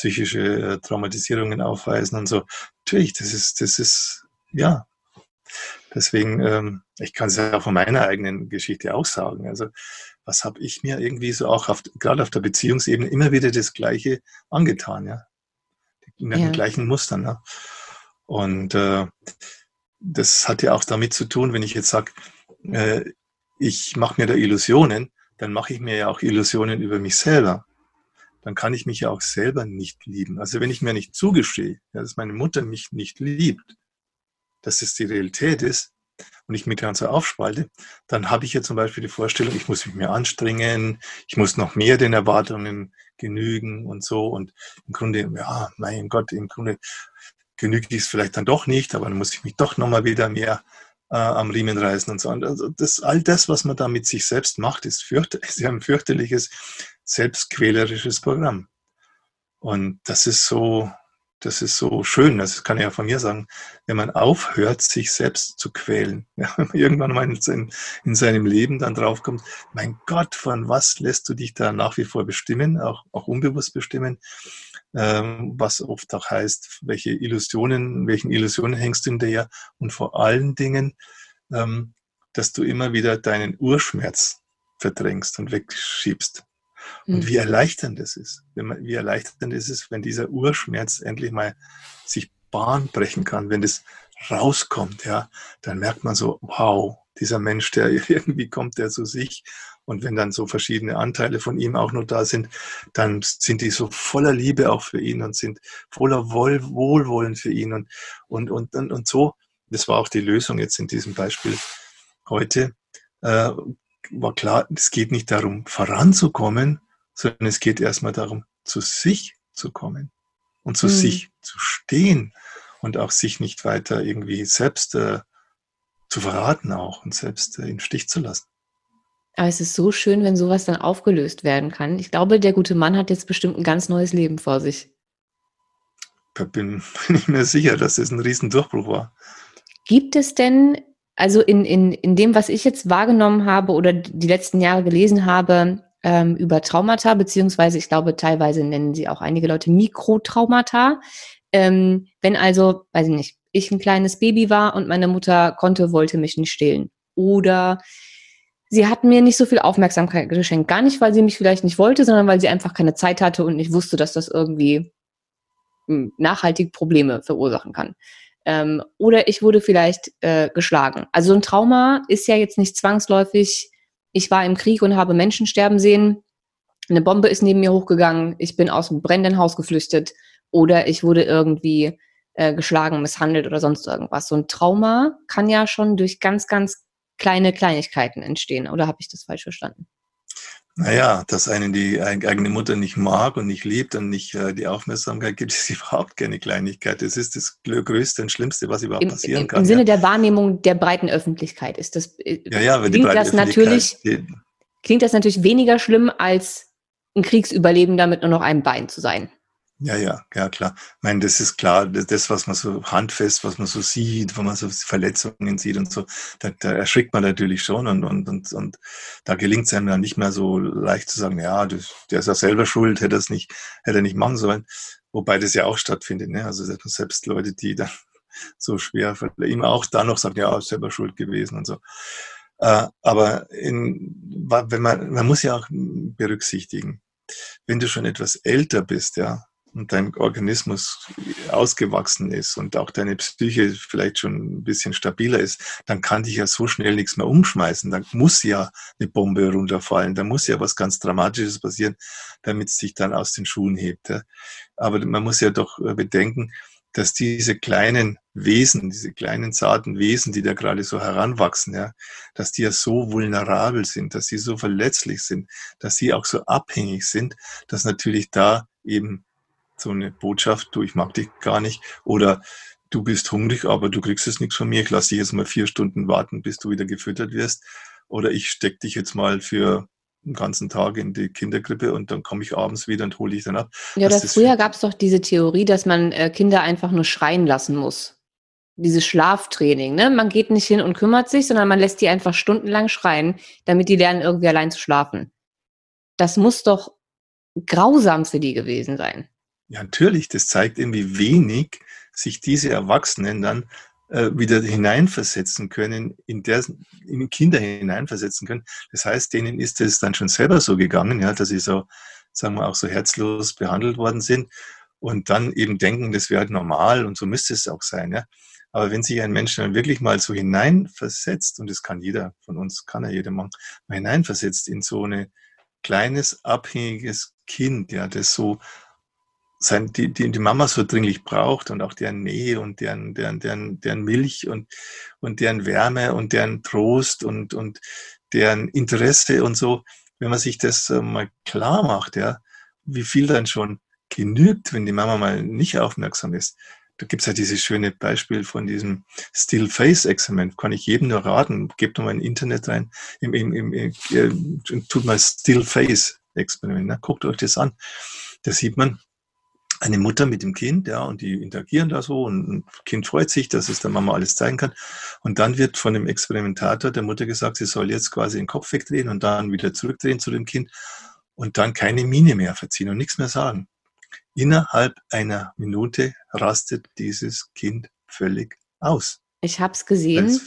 A: psychische äh, Traumatisierungen aufweisen und so. Natürlich, das ist, das ist, ja, Deswegen, ähm, ich kann es ja auch von meiner eigenen Geschichte auch sagen. Also, was habe ich mir irgendwie so auch auf, gerade auf der Beziehungsebene immer wieder das Gleiche angetan, ja. In den ja. gleichen Mustern. Ja? Und äh, das hat ja auch damit zu tun, wenn ich jetzt sage, äh, ich mache mir da Illusionen, dann mache ich mir ja auch Illusionen über mich selber. Dann kann ich mich ja auch selber nicht lieben. Also wenn ich mir nicht zugestehe, ja, dass meine Mutter mich nicht liebt, dass es die Realität ist und ich mich so aufspalte, dann habe ich ja zum Beispiel die Vorstellung, ich muss mich mehr anstrengen, ich muss noch mehr den Erwartungen genügen und so. Und im Grunde, ja, mein Gott, im Grunde genügt dies vielleicht dann doch nicht, aber dann muss ich mich doch nochmal wieder mehr äh, am Riemen reißen und so. Und also das, all das, was man da mit sich selbst macht, ist, fürcht, ist ja ein fürchterliches, selbstquälerisches Programm. Und das ist so, das ist so schön, das kann ich ja von mir sagen, wenn man aufhört, sich selbst zu quälen. Ja, wenn man irgendwann mal in, in, seinem Leben dann draufkommt, mein Gott, von was lässt du dich da nach wie vor bestimmen, auch, auch unbewusst bestimmen, ähm, was oft auch heißt, welche Illusionen, welchen Illusionen hängst du hinterher und vor allen Dingen, ähm, dass du immer wieder deinen Urschmerz verdrängst und wegschiebst. Und wie mhm. erleichternd es ist, wenn man, wie erleichternd es ist, wenn dieser Urschmerz endlich mal sich Bahn brechen kann, wenn das rauskommt, ja, dann merkt man so, wow, dieser Mensch, der irgendwie kommt, der zu sich. Und wenn dann so verschiedene Anteile von ihm auch noch da sind, dann sind die so voller Liebe auch für ihn und sind voller Wohl, Wohlwollen für ihn. Und, und, und, und, und so, das war auch die Lösung jetzt in diesem Beispiel heute, äh, war klar, es geht nicht darum, voranzukommen, sondern es geht erstmal darum, zu sich zu kommen und zu mhm. sich zu stehen und auch sich nicht weiter irgendwie selbst äh, zu verraten auch und selbst äh, im Stich zu lassen.
B: Aber es ist so schön, wenn sowas dann aufgelöst werden kann. Ich glaube, der gute Mann hat jetzt bestimmt ein ganz neues Leben vor sich.
A: Da bin, bin ich mir sicher, dass es ein Riesendurchbruch war.
B: Gibt es denn also in, in, in dem, was ich jetzt wahrgenommen habe oder die letzten Jahre gelesen habe, ähm, über Traumata, beziehungsweise ich glaube, teilweise nennen sie auch einige Leute Mikrotraumata. Ähm, wenn also, weiß ich nicht, ich ein kleines Baby war und meine Mutter konnte, wollte mich nicht stillen. Oder sie hat mir nicht so viel Aufmerksamkeit geschenkt. Gar nicht, weil sie mich vielleicht nicht wollte, sondern weil sie einfach keine Zeit hatte und nicht wusste, dass das irgendwie hm, nachhaltig Probleme verursachen kann. Ähm, oder ich wurde vielleicht äh, geschlagen. Also ein Trauma ist ja jetzt nicht zwangsläufig, ich war im Krieg und habe Menschen sterben sehen, eine Bombe ist neben mir hochgegangen, ich bin aus einem brennenden Haus geflüchtet oder ich wurde irgendwie äh, geschlagen, misshandelt oder sonst irgendwas. So ein Trauma kann ja schon durch ganz, ganz kleine Kleinigkeiten entstehen. Oder habe ich das falsch verstanden?
A: Naja, dass einen die eigene Mutter nicht mag und nicht liebt und nicht äh, die Aufmerksamkeit gibt, ist überhaupt keine Kleinigkeit. Das ist das Größte und Schlimmste, was überhaupt Im, passieren
B: im,
A: kann.
B: Im Sinne ja. der Wahrnehmung der breiten Öffentlichkeit ist das.
A: Äh, ja, ja,
B: wenn klingt die das natürlich klingt das natürlich weniger schlimm als ein Kriegsüberlebender mit nur noch einem Bein zu sein.
A: Ja, ja, ja, klar. Ich meine, das ist klar, das, was man so handfest, was man so sieht, wo man so Verletzungen sieht und so, da, da erschrickt man natürlich schon und, und, und, und da gelingt es einem dann nicht mehr so leicht zu sagen, ja, das, der ist ja selber schuld, hätte es nicht, hätte er nicht machen sollen. Wobei das ja auch stattfindet, ne? Also selbst Leute, die dann so schwer, ihm auch dann noch sagen, ja, selber schuld gewesen und so. Äh, aber in, wenn man, man muss ja auch berücksichtigen, wenn du schon etwas älter bist, ja, und dein Organismus ausgewachsen ist und auch deine Psyche vielleicht schon ein bisschen stabiler ist, dann kann dich ja so schnell nichts mehr umschmeißen. Dann muss ja eine Bombe runterfallen, da muss ja was ganz Dramatisches passieren, damit es sich dann aus den Schuhen hebt. Aber man muss ja doch äh, bedenken, dass diese kleinen Wesen, diese kleinen zarten Wesen, die da gerade so heranwachsen, ja, dass die ja so vulnerabel sind, dass sie so verletzlich sind, dass sie auch so abhängig sind, dass natürlich da eben so eine Botschaft, du, ich mag dich gar nicht, oder du bist hungrig, aber du kriegst jetzt nichts von mir, ich lasse dich jetzt mal vier Stunden warten, bis du wieder gefüttert wirst, oder ich steck dich jetzt mal für einen ganzen Tag in die Kinderkrippe und dann komme ich abends wieder und hole dich dann ab.
B: Ja, oder früher gab es doch diese Theorie, dass man äh, Kinder einfach nur schreien lassen muss. Dieses Schlaftraining, ne? Man geht nicht hin und kümmert sich, sondern man lässt die einfach stundenlang schreien, damit die lernen, irgendwie allein zu schlafen. Das muss doch grausam für die gewesen sein.
A: Ja, natürlich, das zeigt irgendwie wenig sich diese Erwachsenen dann äh, wieder hineinversetzen können, in, der, in Kinder hineinversetzen können. Das heißt, denen ist es dann schon selber so gegangen, ja, dass sie so, sagen wir auch so herzlos behandelt worden sind und dann eben denken, das wäre halt normal und so müsste es auch sein, ja. Aber wenn sich ein Mensch dann wirklich mal so hineinversetzt, und das kann jeder von uns, kann ja jeder machen, mal hineinversetzt in so ein kleines, abhängiges Kind, ja, das so sein, die, die, die Mama so dringlich braucht und auch deren Nähe und deren, deren, deren, deren Milch und, und deren Wärme und deren Trost und, und deren Interesse und so, wenn man sich das äh, mal klar macht, ja, wie viel dann schon genügt, wenn die Mama mal nicht aufmerksam ist. Da gibt's ja dieses schöne Beispiel von diesem Still Face Experiment. Kann ich jedem nur raten. Gebt mal ein Internet rein. Im, im, im, im, äh, tut mal Still Face Experiment. Ne? Guckt euch das an. Da sieht man, eine Mutter mit dem Kind, ja, und die interagieren da so und ein Kind freut sich, dass es der Mama alles zeigen kann. Und dann wird von dem Experimentator der Mutter gesagt, sie soll jetzt quasi den Kopf wegdrehen und dann wieder zurückdrehen zu dem Kind und dann keine Miene mehr verziehen und nichts mehr sagen. Innerhalb einer Minute rastet dieses Kind völlig aus.
B: Ich habe es gesehen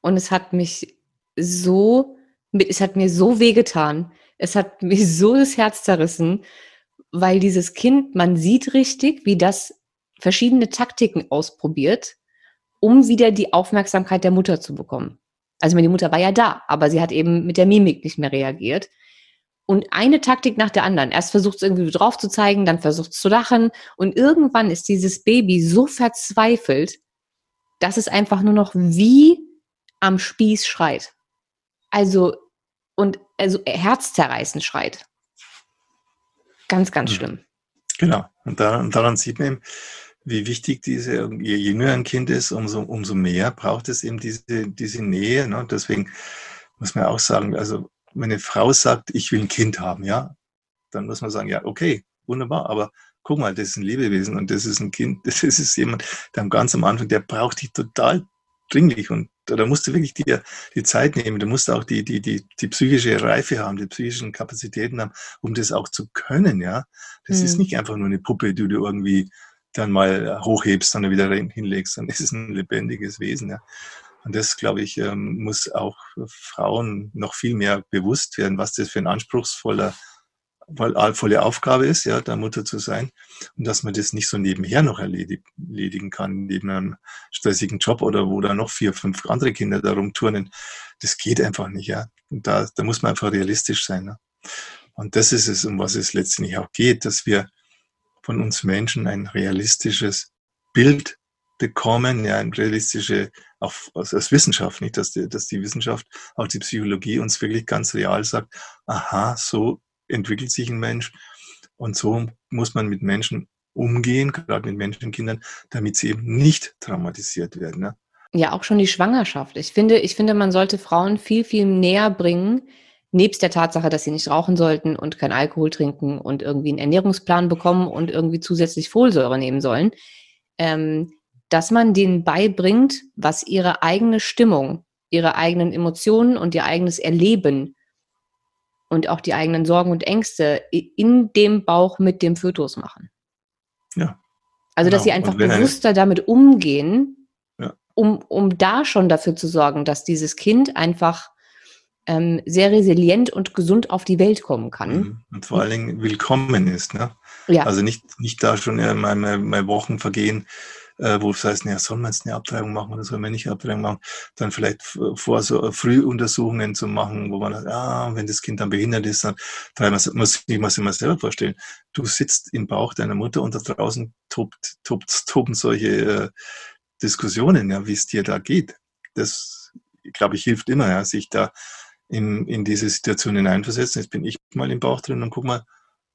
B: und es hat mich so, es hat mir so wehgetan. Es hat mir so das Herz zerrissen weil dieses Kind, man sieht richtig, wie das verschiedene Taktiken ausprobiert, um wieder die Aufmerksamkeit der Mutter zu bekommen. Also die Mutter war ja da, aber sie hat eben mit der Mimik nicht mehr reagiert. Und eine Taktik nach der anderen. Erst versucht es irgendwie drauf zu zeigen, dann versucht es zu lachen. Und irgendwann ist dieses Baby so verzweifelt, dass es einfach nur noch wie am Spieß schreit. Also, und also herzzerreißend schreit. Ganz, ganz mhm. schlimm.
A: Genau. Und daran, daran sieht man eben, wie wichtig diese, je jünger ein Kind ist, umso, umso mehr braucht es eben diese, diese Nähe. Ne? Deswegen muss man auch sagen, also wenn eine Frau sagt, ich will ein Kind haben, ja, dann muss man sagen, ja, okay, wunderbar, aber guck mal, das ist ein Lebewesen und das ist ein Kind, das ist jemand, der ganz am Anfang, der braucht dich total dringlich und da musst du wirklich die, die Zeit nehmen, du musst auch die, die, die, die psychische Reife haben, die psychischen Kapazitäten haben, um das auch zu können, ja. Das mhm. ist nicht einfach nur eine Puppe, die du irgendwie dann mal hochhebst und dann wieder hinlegst, sondern es ist ein lebendiges Wesen, ja. Und das, glaube ich, ähm, muss auch Frauen noch viel mehr bewusst werden, was das für ein anspruchsvoller volle Aufgabe ist, ja, der Mutter zu sein und dass man das nicht so nebenher noch erledigen kann, neben einem stressigen Job oder wo da noch vier, fünf andere Kinder da rumturnen. Das geht einfach nicht, ja. Und da, da muss man einfach realistisch sein. Ne? Und das ist es, um was es letztendlich auch geht, dass wir von uns Menschen ein realistisches Bild bekommen, ja, ein realistische, auch als Wissenschaft, nicht, dass die, dass die Wissenschaft, auch die Psychologie uns wirklich ganz real sagt, aha, so entwickelt sich ein Mensch und so muss man mit Menschen umgehen, gerade mit Menschenkindern, damit sie eben nicht traumatisiert werden. Ne?
B: Ja, auch schon die Schwangerschaft. Ich finde, ich finde, man sollte Frauen viel, viel näher bringen, nebst der Tatsache, dass sie nicht rauchen sollten und kein Alkohol trinken und irgendwie einen Ernährungsplan bekommen und irgendwie zusätzlich Folsäure nehmen sollen, ähm, dass man denen beibringt, was ihre eigene Stimmung, ihre eigenen Emotionen und ihr eigenes Erleben und auch die eigenen Sorgen und Ängste in dem Bauch mit dem Fötus machen.
A: Ja.
B: Also, dass genau. sie einfach bewusster damit umgehen, ja. um, um da schon dafür zu sorgen, dass dieses Kind einfach ähm, sehr resilient und gesund auf die Welt kommen kann. Mhm.
A: Und vor allen Dingen willkommen ist. Ne? Ja. Also nicht, nicht da schon mal, mal Wochen vergehen, äh, wo es heißt, ja, soll man jetzt eine Abtreibung machen oder soll man nicht eine Abtreibung machen, dann vielleicht vor so Frühuntersuchungen zu machen, wo man sagt, ah, wenn das Kind dann behindert ist, dann weil man muss ich mir immer selber vorstellen. Du sitzt im Bauch deiner Mutter und da draußen tobt, tobt, toben solche äh, Diskussionen, ja, wie es dir da geht. Das, glaube ich, hilft immer, ja, sich da in, in diese Situation hineinversetzen. Jetzt bin ich mal im Bauch drin und guck mal,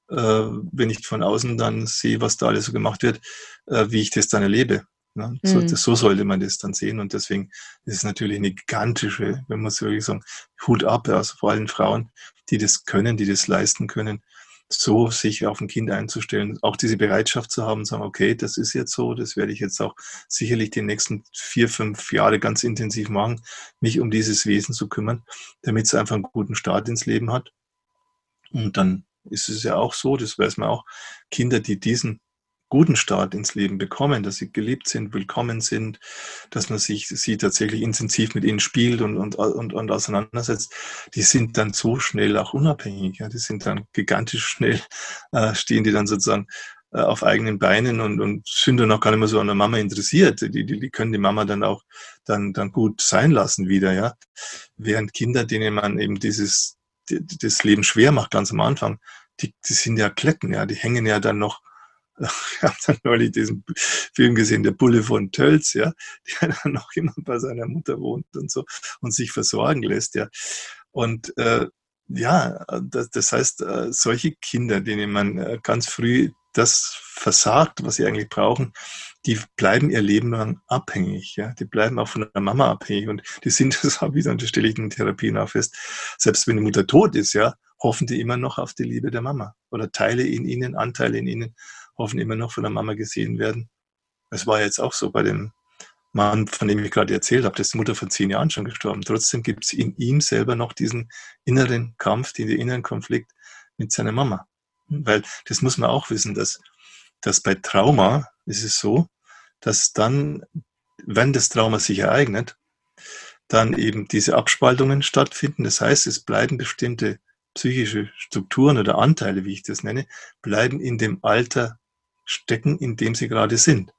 A: wenn ich von außen dann sehe, was da alles so gemacht wird, äh, wie ich das dann erlebe. Ne? So, mhm. das, so, sollte man das dann sehen. Und deswegen ist es natürlich eine gigantische, wenn man so wirklich sagen, Hut ab, also vor allem Frauen, die das können, die das leisten können, so sich auf ein Kind einzustellen, auch diese Bereitschaft zu haben, sagen, okay, das ist jetzt so, das werde ich jetzt auch sicherlich die nächsten vier, fünf Jahre ganz intensiv machen, mich um dieses Wesen zu kümmern, damit es einfach einen guten Start ins Leben hat. Und dann ist es ja auch so, das weiß man auch, Kinder, die diesen guten Start ins Leben bekommen, dass sie geliebt sind, willkommen sind, dass man sich sie tatsächlich intensiv mit ihnen spielt und, und, und, und auseinandersetzt, die sind dann so schnell auch unabhängig. Ja, die sind dann gigantisch schnell, äh, stehen die dann sozusagen äh, auf eigenen Beinen und, und sind dann auch gar nicht mehr so an der Mama interessiert. Die, die, die können die Mama dann auch dann, dann gut sein lassen wieder, ja. Während Kinder, denen man eben dieses die, das Leben schwer macht, ganz am Anfang, die, die sind ja Kletten, ja, die hängen ja dann noch, ich habe dann neulich diesen Film gesehen, der Bulle von Tölz, ja, der dann noch immer bei seiner Mutter wohnt und so und sich versorgen lässt, ja. Und äh, ja, das, das heißt, äh, solche Kinder, denen man äh, ganz früh das versagt, was sie eigentlich brauchen, die bleiben ihr Leben lang abhängig. Ja? Die bleiben auch von der Mama abhängig. Und die sind, das habe ich dann, das stelle ich in Therapien auch fest, selbst wenn die Mutter tot ist, ja, hoffen die immer noch auf die Liebe der Mama. Oder Teile in ihnen, Anteile in ihnen, hoffen immer noch von der Mama gesehen werden. Es war jetzt auch so bei dem Mann, von dem ich gerade erzählt habe, dessen Mutter vor zehn Jahren schon gestorben. Trotzdem gibt es in ihm selber noch diesen inneren Kampf, den inneren Konflikt mit seiner Mama. Weil das muss man auch wissen, dass, dass bei Trauma ist es so, dass dann, wenn das Trauma sich ereignet, dann eben diese Abspaltungen stattfinden. Das heißt, es bleiben bestimmte psychische Strukturen oder Anteile, wie ich das nenne, bleiben in dem Alter stecken, in dem sie gerade sind.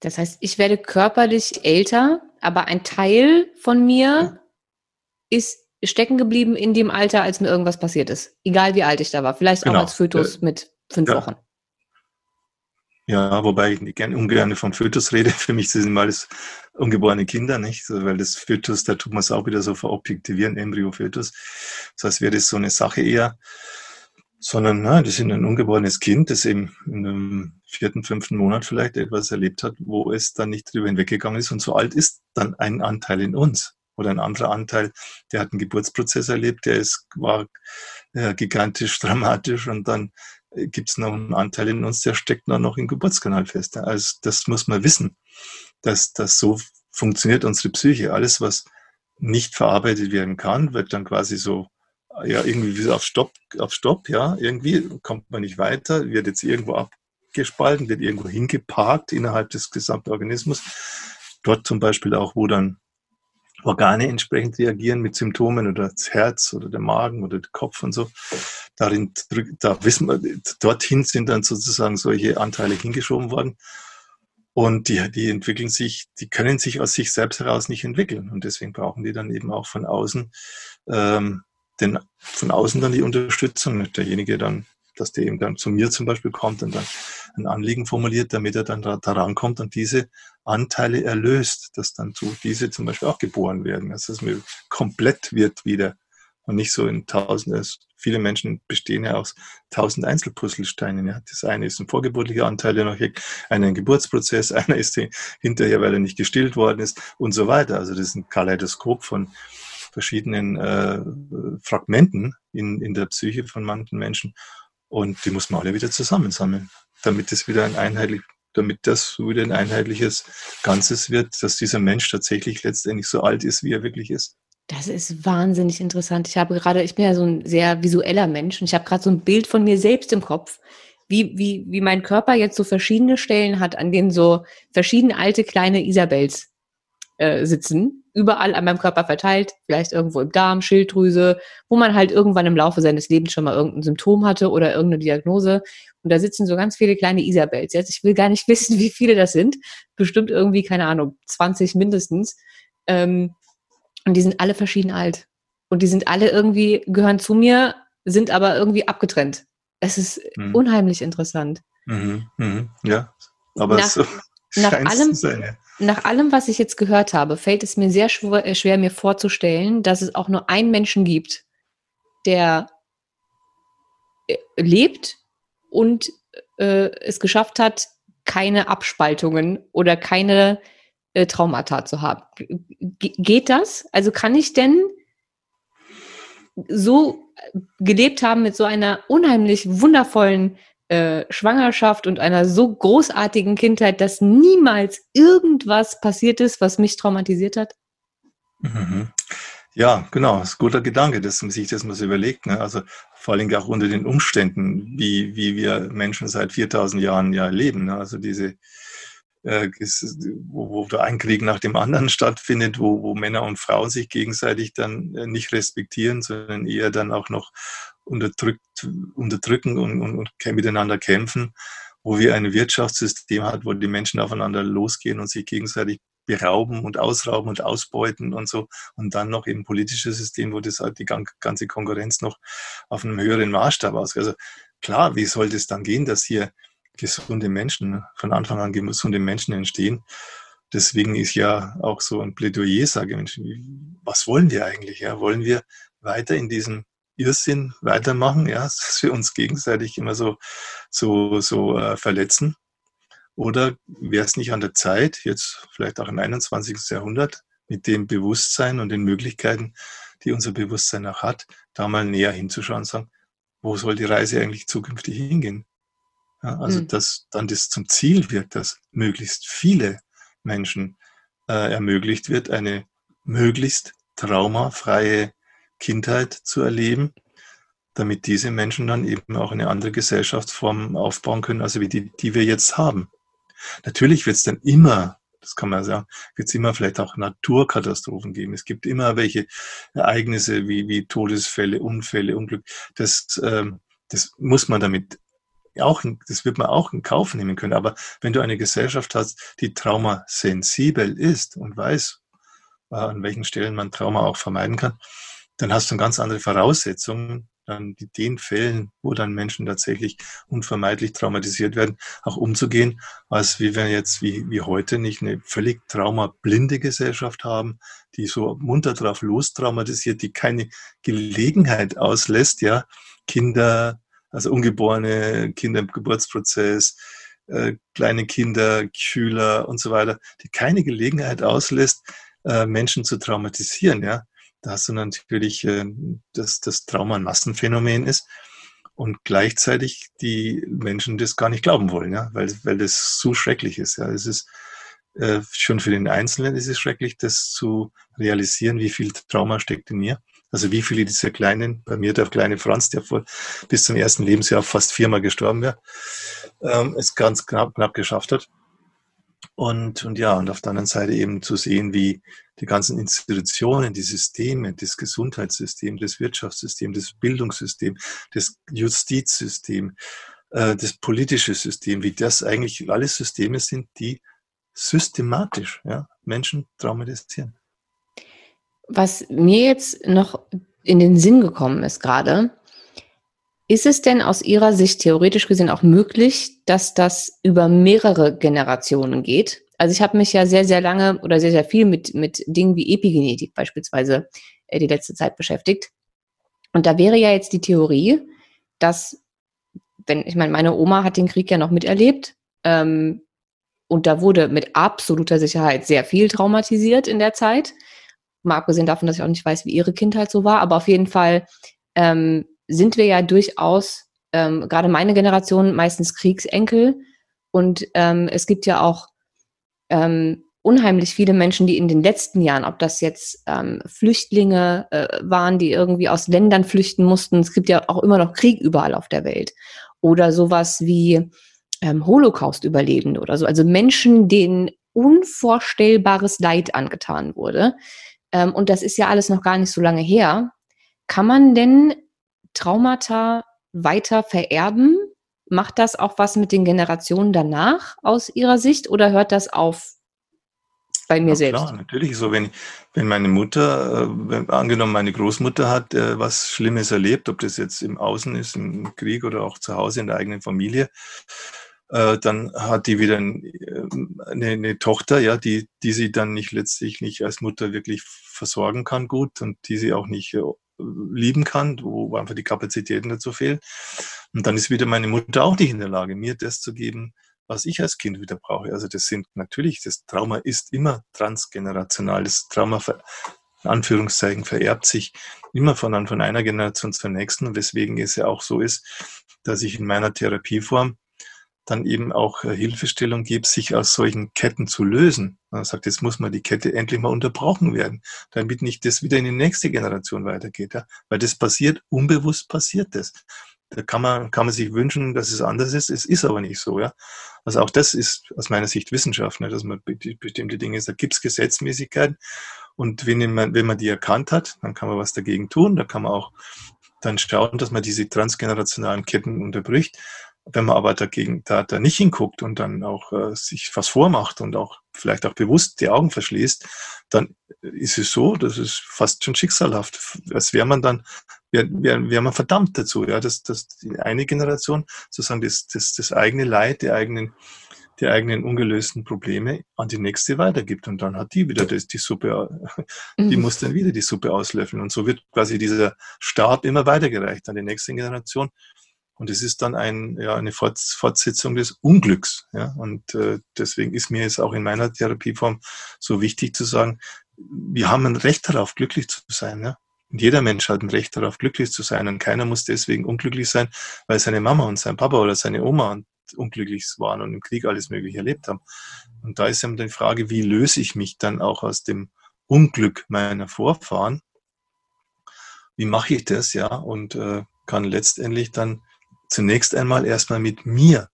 B: Das heißt, ich werde körperlich älter, aber ein Teil von mir ist stecken geblieben in dem Alter, als mir irgendwas passiert ist. Egal wie alt ich da war. Vielleicht genau. auch als Fötus äh, mit fünf ja. Wochen.
A: Ja, wobei ich gerne ungern von Fötus rede. Für mich sind alles ungeborene Kinder, nicht? Weil das Fötus, da tut man es auch wieder so verobjektivieren, Embryo-Fötus. Das heißt, wäre das so eine Sache eher, sondern na, das ist ein ungeborenes Kind, das eben in einem vierten, fünften Monat vielleicht etwas erlebt hat, wo es dann nicht drüber hinweggegangen ist. Und so alt ist dann ein Anteil in uns oder ein anderer Anteil, der hat einen Geburtsprozess erlebt, der ist, war äh, gigantisch dramatisch und dann äh, gibt es noch einen Anteil in uns, der steckt noch im Geburtskanal fest. Also das muss man wissen, dass das so funktioniert unsere Psyche. Alles, was nicht verarbeitet werden kann, wird dann quasi so ja irgendwie auf Stopp, auf Stopp, ja, irgendwie kommt man nicht weiter, wird jetzt irgendwo abgespalten, wird irgendwo hingeparkt innerhalb des gesamten Organismus. Dort zum Beispiel auch, wo dann Organe entsprechend reagieren mit Symptomen oder das Herz oder der Magen oder der Kopf und so. Darin, da wissen wir, dorthin sind dann sozusagen solche Anteile hingeschoben worden. Und die, die entwickeln sich, die können sich aus sich selbst heraus nicht entwickeln. Und deswegen brauchen die dann eben auch von außen, ähm, den, von außen dann die Unterstützung. Derjenige dann dass der eben dann zu mir zum Beispiel kommt und dann ein Anliegen formuliert, damit er dann da, da rankommt und diese Anteile erlöst, dass dann so diese zum Beispiel auch geboren werden, dass es mir komplett wird wieder und nicht so in Tausende. Viele Menschen bestehen ja aus tausend Einzelpuzzlesteinen. Ja. Das eine ist ein vorgeburtlicher Anteil, der noch einer ein Geburtsprozess, einer ist hinterher, weil er nicht gestillt worden ist und so weiter. Also das ist ein Kaleidoskop von verschiedenen äh, Fragmenten in, in der Psyche von manchen Menschen. Und die muss man alle wieder zusammensammeln, damit es wieder ein einheitlich, damit das wieder ein einheitliches Ganzes wird, dass dieser Mensch tatsächlich letztendlich so alt ist, wie er wirklich ist.
B: Das ist wahnsinnig interessant. Ich habe gerade, ich bin ja so ein sehr visueller Mensch und ich habe gerade so ein Bild von mir selbst im Kopf, wie, wie, wie mein Körper jetzt so verschiedene Stellen hat, an denen so verschiedene alte kleine Isabels äh, sitzen, überall an meinem Körper verteilt, vielleicht irgendwo im Darm, Schilddrüse, wo man halt irgendwann im Laufe seines Lebens schon mal irgendein Symptom hatte oder irgendeine Diagnose. Und da sitzen so ganz viele kleine Isabels. Jetzt, ich will gar nicht wissen, wie viele das sind. Bestimmt irgendwie, keine Ahnung, 20 mindestens. Ähm, und die sind alle verschieden alt. Und die sind alle irgendwie, gehören zu mir, sind aber irgendwie abgetrennt. Es ist mhm. unheimlich interessant.
A: Mhm, mhm, ja, aber
B: nach, so nach allem, sein, ja. Nach allem, was ich jetzt gehört habe, fällt es mir sehr schwer, äh, schwer, mir vorzustellen, dass es auch nur einen Menschen gibt, der äh, lebt und äh, es geschafft hat, keine Abspaltungen oder keine äh, Traumata zu haben. G geht das? Also kann ich denn so gelebt haben mit so einer unheimlich wundervollen äh, Schwangerschaft und einer so großartigen Kindheit, dass niemals irgendwas passiert ist, was mich traumatisiert hat?
A: Mhm. Ja, genau, das ist ein guter Gedanke, dass man sich das mal so überlegt. Ne? Also vor allem auch unter den Umständen, wie, wie wir Menschen seit 4000 Jahren ja leben. Ne? Also diese äh, wo, wo da ein Krieg nach dem anderen stattfindet, wo, wo Männer und Frauen sich gegenseitig dann äh, nicht respektieren, sondern eher dann auch noch unterdrückt, unterdrücken und, und, und miteinander kämpfen, wo wir ein Wirtschaftssystem hat, wo die Menschen aufeinander losgehen und sich gegenseitig berauben und ausrauben und ausbeuten und so. Und dann noch eben politisches System, wo das halt die ganze Konkurrenz noch auf einem höheren Maßstab ausgeht. Also klar, wie soll das dann gehen, dass hier gesunde Menschen, von Anfang an gesunde Menschen entstehen. Deswegen ist ja auch so ein Plädoyer, sage Menschen, was wollen wir eigentlich? Ja? Wollen wir weiter in diesem Irrsinn weitermachen, ja, dass wir uns gegenseitig immer so, so, so äh, verletzen? Oder wäre es nicht an der Zeit, jetzt vielleicht auch im 21. Jahrhundert, mit dem Bewusstsein und den Möglichkeiten, die unser Bewusstsein auch hat, da mal näher hinzuschauen und sagen, wo soll die Reise eigentlich zukünftig hingehen? Ja, also, mhm. dass dann das zum Ziel wird, dass möglichst viele Menschen äh, ermöglicht wird, eine möglichst traumafreie Kindheit zu erleben, damit diese Menschen dann eben auch eine andere Gesellschaftsform aufbauen können, also wie die, die wir jetzt haben. Natürlich wird es dann immer, das kann man sagen, wird es immer vielleicht auch Naturkatastrophen geben. Es gibt immer welche Ereignisse wie, wie Todesfälle, Unfälle, Unglück. Das, ähm, das muss man damit auch, das wird man auch in Kauf nehmen können. Aber wenn du eine Gesellschaft hast, die traumasensibel ist und weiß, äh, an welchen Stellen man Trauma auch vermeiden kann, dann hast du ganz andere Voraussetzungen, dann in den Fällen, wo dann Menschen tatsächlich unvermeidlich traumatisiert werden, auch umzugehen, als wie wir jetzt wie, wie heute nicht eine völlig traumablinde Gesellschaft haben, die so munter drauf los traumatisiert, die keine Gelegenheit auslässt, ja, Kinder also ungeborene Kinder im Geburtsprozess, äh, kleine Kinder, Schüler und so weiter, die keine Gelegenheit auslässt, äh, Menschen zu traumatisieren. Ja, da hast du natürlich, äh, dass das Trauma ein Massenphänomen ist und gleichzeitig die Menschen das gar nicht glauben wollen, ja, weil, weil das so schrecklich ist. Ja, es ist äh, schon für den Einzelnen ist es schrecklich, das zu realisieren, wie viel Trauma steckt in mir. Also wie viele dieser kleinen, bei mir der kleine Franz, der vor, bis zum ersten Lebensjahr fast viermal gestorben wäre, ähm, es ganz knapp, knapp geschafft hat. Und, und ja, und auf der anderen Seite eben zu sehen, wie die ganzen Institutionen, die Systeme, das Gesundheitssystem, das Wirtschaftssystem, das Bildungssystem, das Justizsystem, äh, das politische System, wie das eigentlich alles Systeme sind, die systematisch ja, Menschen traumatisieren.
B: Was mir jetzt noch in den Sinn gekommen ist gerade, Ist es denn aus Ihrer Sicht theoretisch gesehen auch möglich, dass das über mehrere Generationen geht? Also ich habe mich ja sehr, sehr lange oder sehr, sehr viel mit, mit Dingen wie Epigenetik beispielsweise äh, die letzte Zeit beschäftigt. Und da wäre ja jetzt die Theorie, dass, wenn, ich meine, meine Oma hat den Krieg ja noch miterlebt, ähm, und da wurde mit absoluter Sicherheit sehr viel traumatisiert in der Zeit. Mal abgesehen davon, dass ich auch nicht weiß, wie ihre Kindheit so war, aber auf jeden Fall ähm, sind wir ja durchaus, ähm, gerade meine Generation, meistens Kriegsenkel. Und ähm, es gibt ja auch ähm, unheimlich viele Menschen, die in den letzten Jahren, ob das jetzt ähm, Flüchtlinge äh, waren, die irgendwie aus Ländern flüchten mussten, es gibt ja auch immer noch Krieg überall auf der Welt. Oder sowas wie ähm, Holocaust-Überlebende oder so. Also Menschen, denen unvorstellbares Leid angetan wurde. Ähm, und das ist ja alles noch gar nicht so lange her. Kann man denn Traumata weiter vererben? Macht das auch was mit den Generationen danach aus Ihrer Sicht oder hört das auf bei mir ja, selbst?
A: Klar, natürlich so. Wenn, wenn meine Mutter, äh, wenn, angenommen meine Großmutter hat äh, was Schlimmes erlebt, ob das jetzt im Außen ist, im Krieg oder auch zu Hause in der eigenen Familie, äh, dann hat die wieder eine, eine, Tochter, ja, die, die sie dann nicht letztlich nicht als Mutter wirklich versorgen kann gut und die sie auch nicht äh, lieben kann, wo einfach die Kapazitäten dazu fehlen. Und dann ist wieder meine Mutter auch nicht in der Lage, mir das zu geben, was ich als Kind wieder brauche. Also das sind natürlich, das Trauma ist immer transgenerational. Das Trauma, in Anführungszeichen, vererbt sich immer von, von einer Generation zur nächsten, weswegen es ja auch so ist, dass ich in meiner Therapieform dann eben auch äh, Hilfestellung gibt, sich aus solchen Ketten zu lösen. Man sagt, jetzt muss mal die Kette endlich mal unterbrochen werden, damit nicht das wieder in die nächste Generation weitergeht. Ja? Weil das passiert, unbewusst passiert das. Da kann man, kann man sich wünschen, dass es anders ist. Es ist aber nicht so, ja. Also auch das ist aus meiner Sicht Wissenschaft, ne, dass man bestimmte Dinge, da gibt es Gesetzmäßigkeiten. Und wenn man, wenn man die erkannt hat, dann kann man was dagegen tun. Da kann man auch dann schauen, dass man diese transgenerationalen Ketten unterbricht. Wenn man aber dagegen da, da nicht hinguckt und dann auch äh, sich was vormacht und auch vielleicht auch bewusst die Augen verschließt, dann ist es so, das ist fast schon schicksalhaft. Als wäre man dann, wäre wär, wär man verdammt dazu, ja, dass, dass die eine Generation sozusagen das, das, das eigene Leid, die eigenen, die eigenen ungelösten Probleme an die nächste weitergibt. Und dann hat die wieder das, die Suppe, die mhm. muss dann wieder die Suppe auslöffeln. Und so wird quasi dieser Stab immer weitergereicht an die nächste Generation. Und es ist dann ein, ja, eine Fortsetzung des Unglücks. Ja? Und äh, deswegen ist mir jetzt auch in meiner Therapieform so wichtig zu sagen, wir haben ein Recht darauf, glücklich zu sein. Ja? Und jeder Mensch hat ein Recht darauf, glücklich zu sein. Und keiner muss deswegen unglücklich sein, weil seine Mama und sein Papa oder seine Oma unglücklich waren und im Krieg alles Mögliche erlebt haben. Und da ist eben die Frage, wie löse ich mich dann auch aus dem Unglück meiner Vorfahren? Wie mache ich das, ja? Und äh, kann letztendlich dann zunächst einmal erstmal mit mir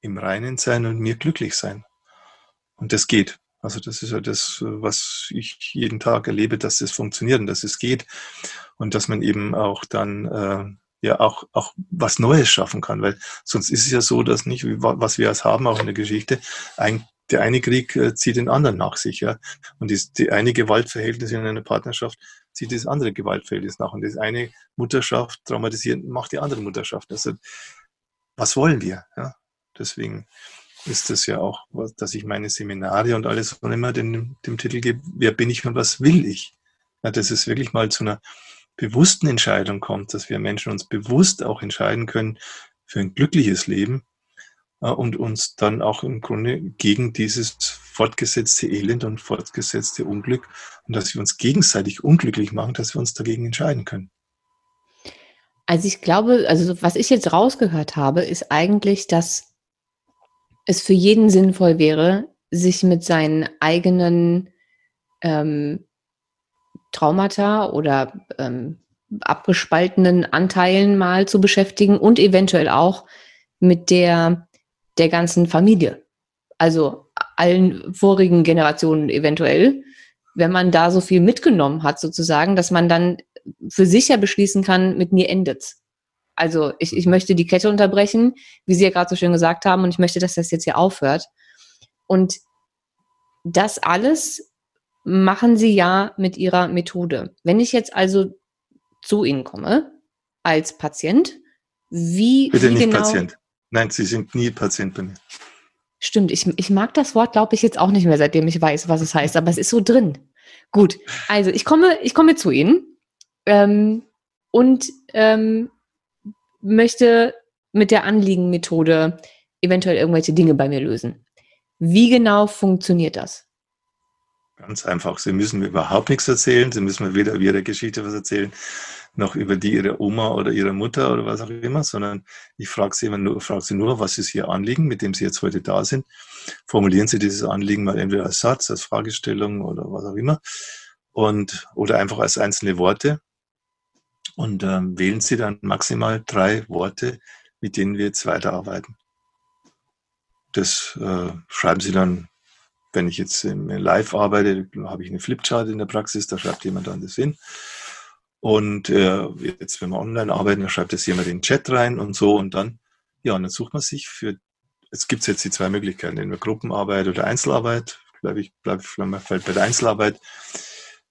A: im Reinen sein und mir glücklich sein. Und das geht. Also das ist ja das, was ich jeden Tag erlebe, dass das funktioniert und dass es geht und dass man eben auch dann äh, ja auch auch was Neues schaffen kann, weil sonst ist es ja so, dass nicht was wir als haben auch in der Geschichte ein der eine Krieg äh, zieht den anderen nach sich, ja. Und die, die eine Gewaltverhältnis in einer Partnerschaft zieht das andere Gewaltverhältnis nach. Und das eine Mutterschaft traumatisiert macht die andere Mutterschaft. Also, was wollen wir? Ja? Deswegen ist das ja auch, dass ich meine Seminare und alles und immer den, dem Titel gebe, wer bin ich und was will ich? Ja, dass es wirklich mal zu einer bewussten Entscheidung kommt, dass wir Menschen uns bewusst auch entscheiden können für ein glückliches Leben äh, und uns dann auch im Grunde gegen dieses fortgesetzte Elend und fortgesetzte Unglück und dass wir uns gegenseitig unglücklich machen, dass wir uns dagegen entscheiden können.
B: Also ich glaube, also was ich jetzt rausgehört habe, ist eigentlich, dass es für jeden sinnvoll wäre, sich mit seinen eigenen ähm, Traumata oder ähm, abgespaltenen Anteilen mal zu beschäftigen und eventuell auch mit der der ganzen Familie. Also allen vorigen Generationen eventuell, wenn man da so viel mitgenommen hat sozusagen, dass man dann für sich ja beschließen kann, mit mir endet's. Also ich, ich möchte die Kette unterbrechen, wie Sie ja gerade so schön gesagt haben, und ich möchte, dass das jetzt hier aufhört. Und das alles machen Sie ja mit Ihrer Methode. Wenn ich jetzt also zu Ihnen komme als Patient Wie,
A: Bitte
B: wie
A: nicht
B: genau,
A: Patient. Nein, Sie sind nie Patient bei mir.
B: Stimmt, ich, ich mag das Wort, glaube ich, jetzt auch nicht mehr, seitdem ich weiß, was es heißt, aber es ist so drin. Gut, also ich komme, ich komme zu Ihnen ähm, und ähm, möchte mit der Anliegenmethode eventuell irgendwelche Dinge bei mir lösen. Wie genau funktioniert das?
A: Ganz einfach. Sie müssen mir überhaupt nichts erzählen. Sie müssen mir weder Ihre Geschichte was erzählen, noch über die Ihrer Oma oder Ihrer Mutter oder was auch immer, sondern ich frage Sie, immer nur, frage Sie nur, was ist Ihr Anliegen, mit dem Sie jetzt heute da sind. Formulieren Sie dieses Anliegen mal entweder als Satz, als Fragestellung oder was auch immer. Und, oder einfach als einzelne Worte. Und ähm, wählen Sie dann maximal drei Worte, mit denen wir jetzt weiterarbeiten. Das äh, schreiben Sie dann, wenn ich jetzt im Live arbeite, habe ich eine Flipchart in der Praxis, da schreibt jemand dann das hin. Und äh, jetzt, wenn wir online arbeiten, dann schreibt das jemand in den Chat rein und so und dann, ja, und dann sucht man sich für, es gibt jetzt die zwei Möglichkeiten, entweder Gruppenarbeit oder Einzelarbeit, bleibe ich, bleibe ich vielleicht bei der Einzelarbeit.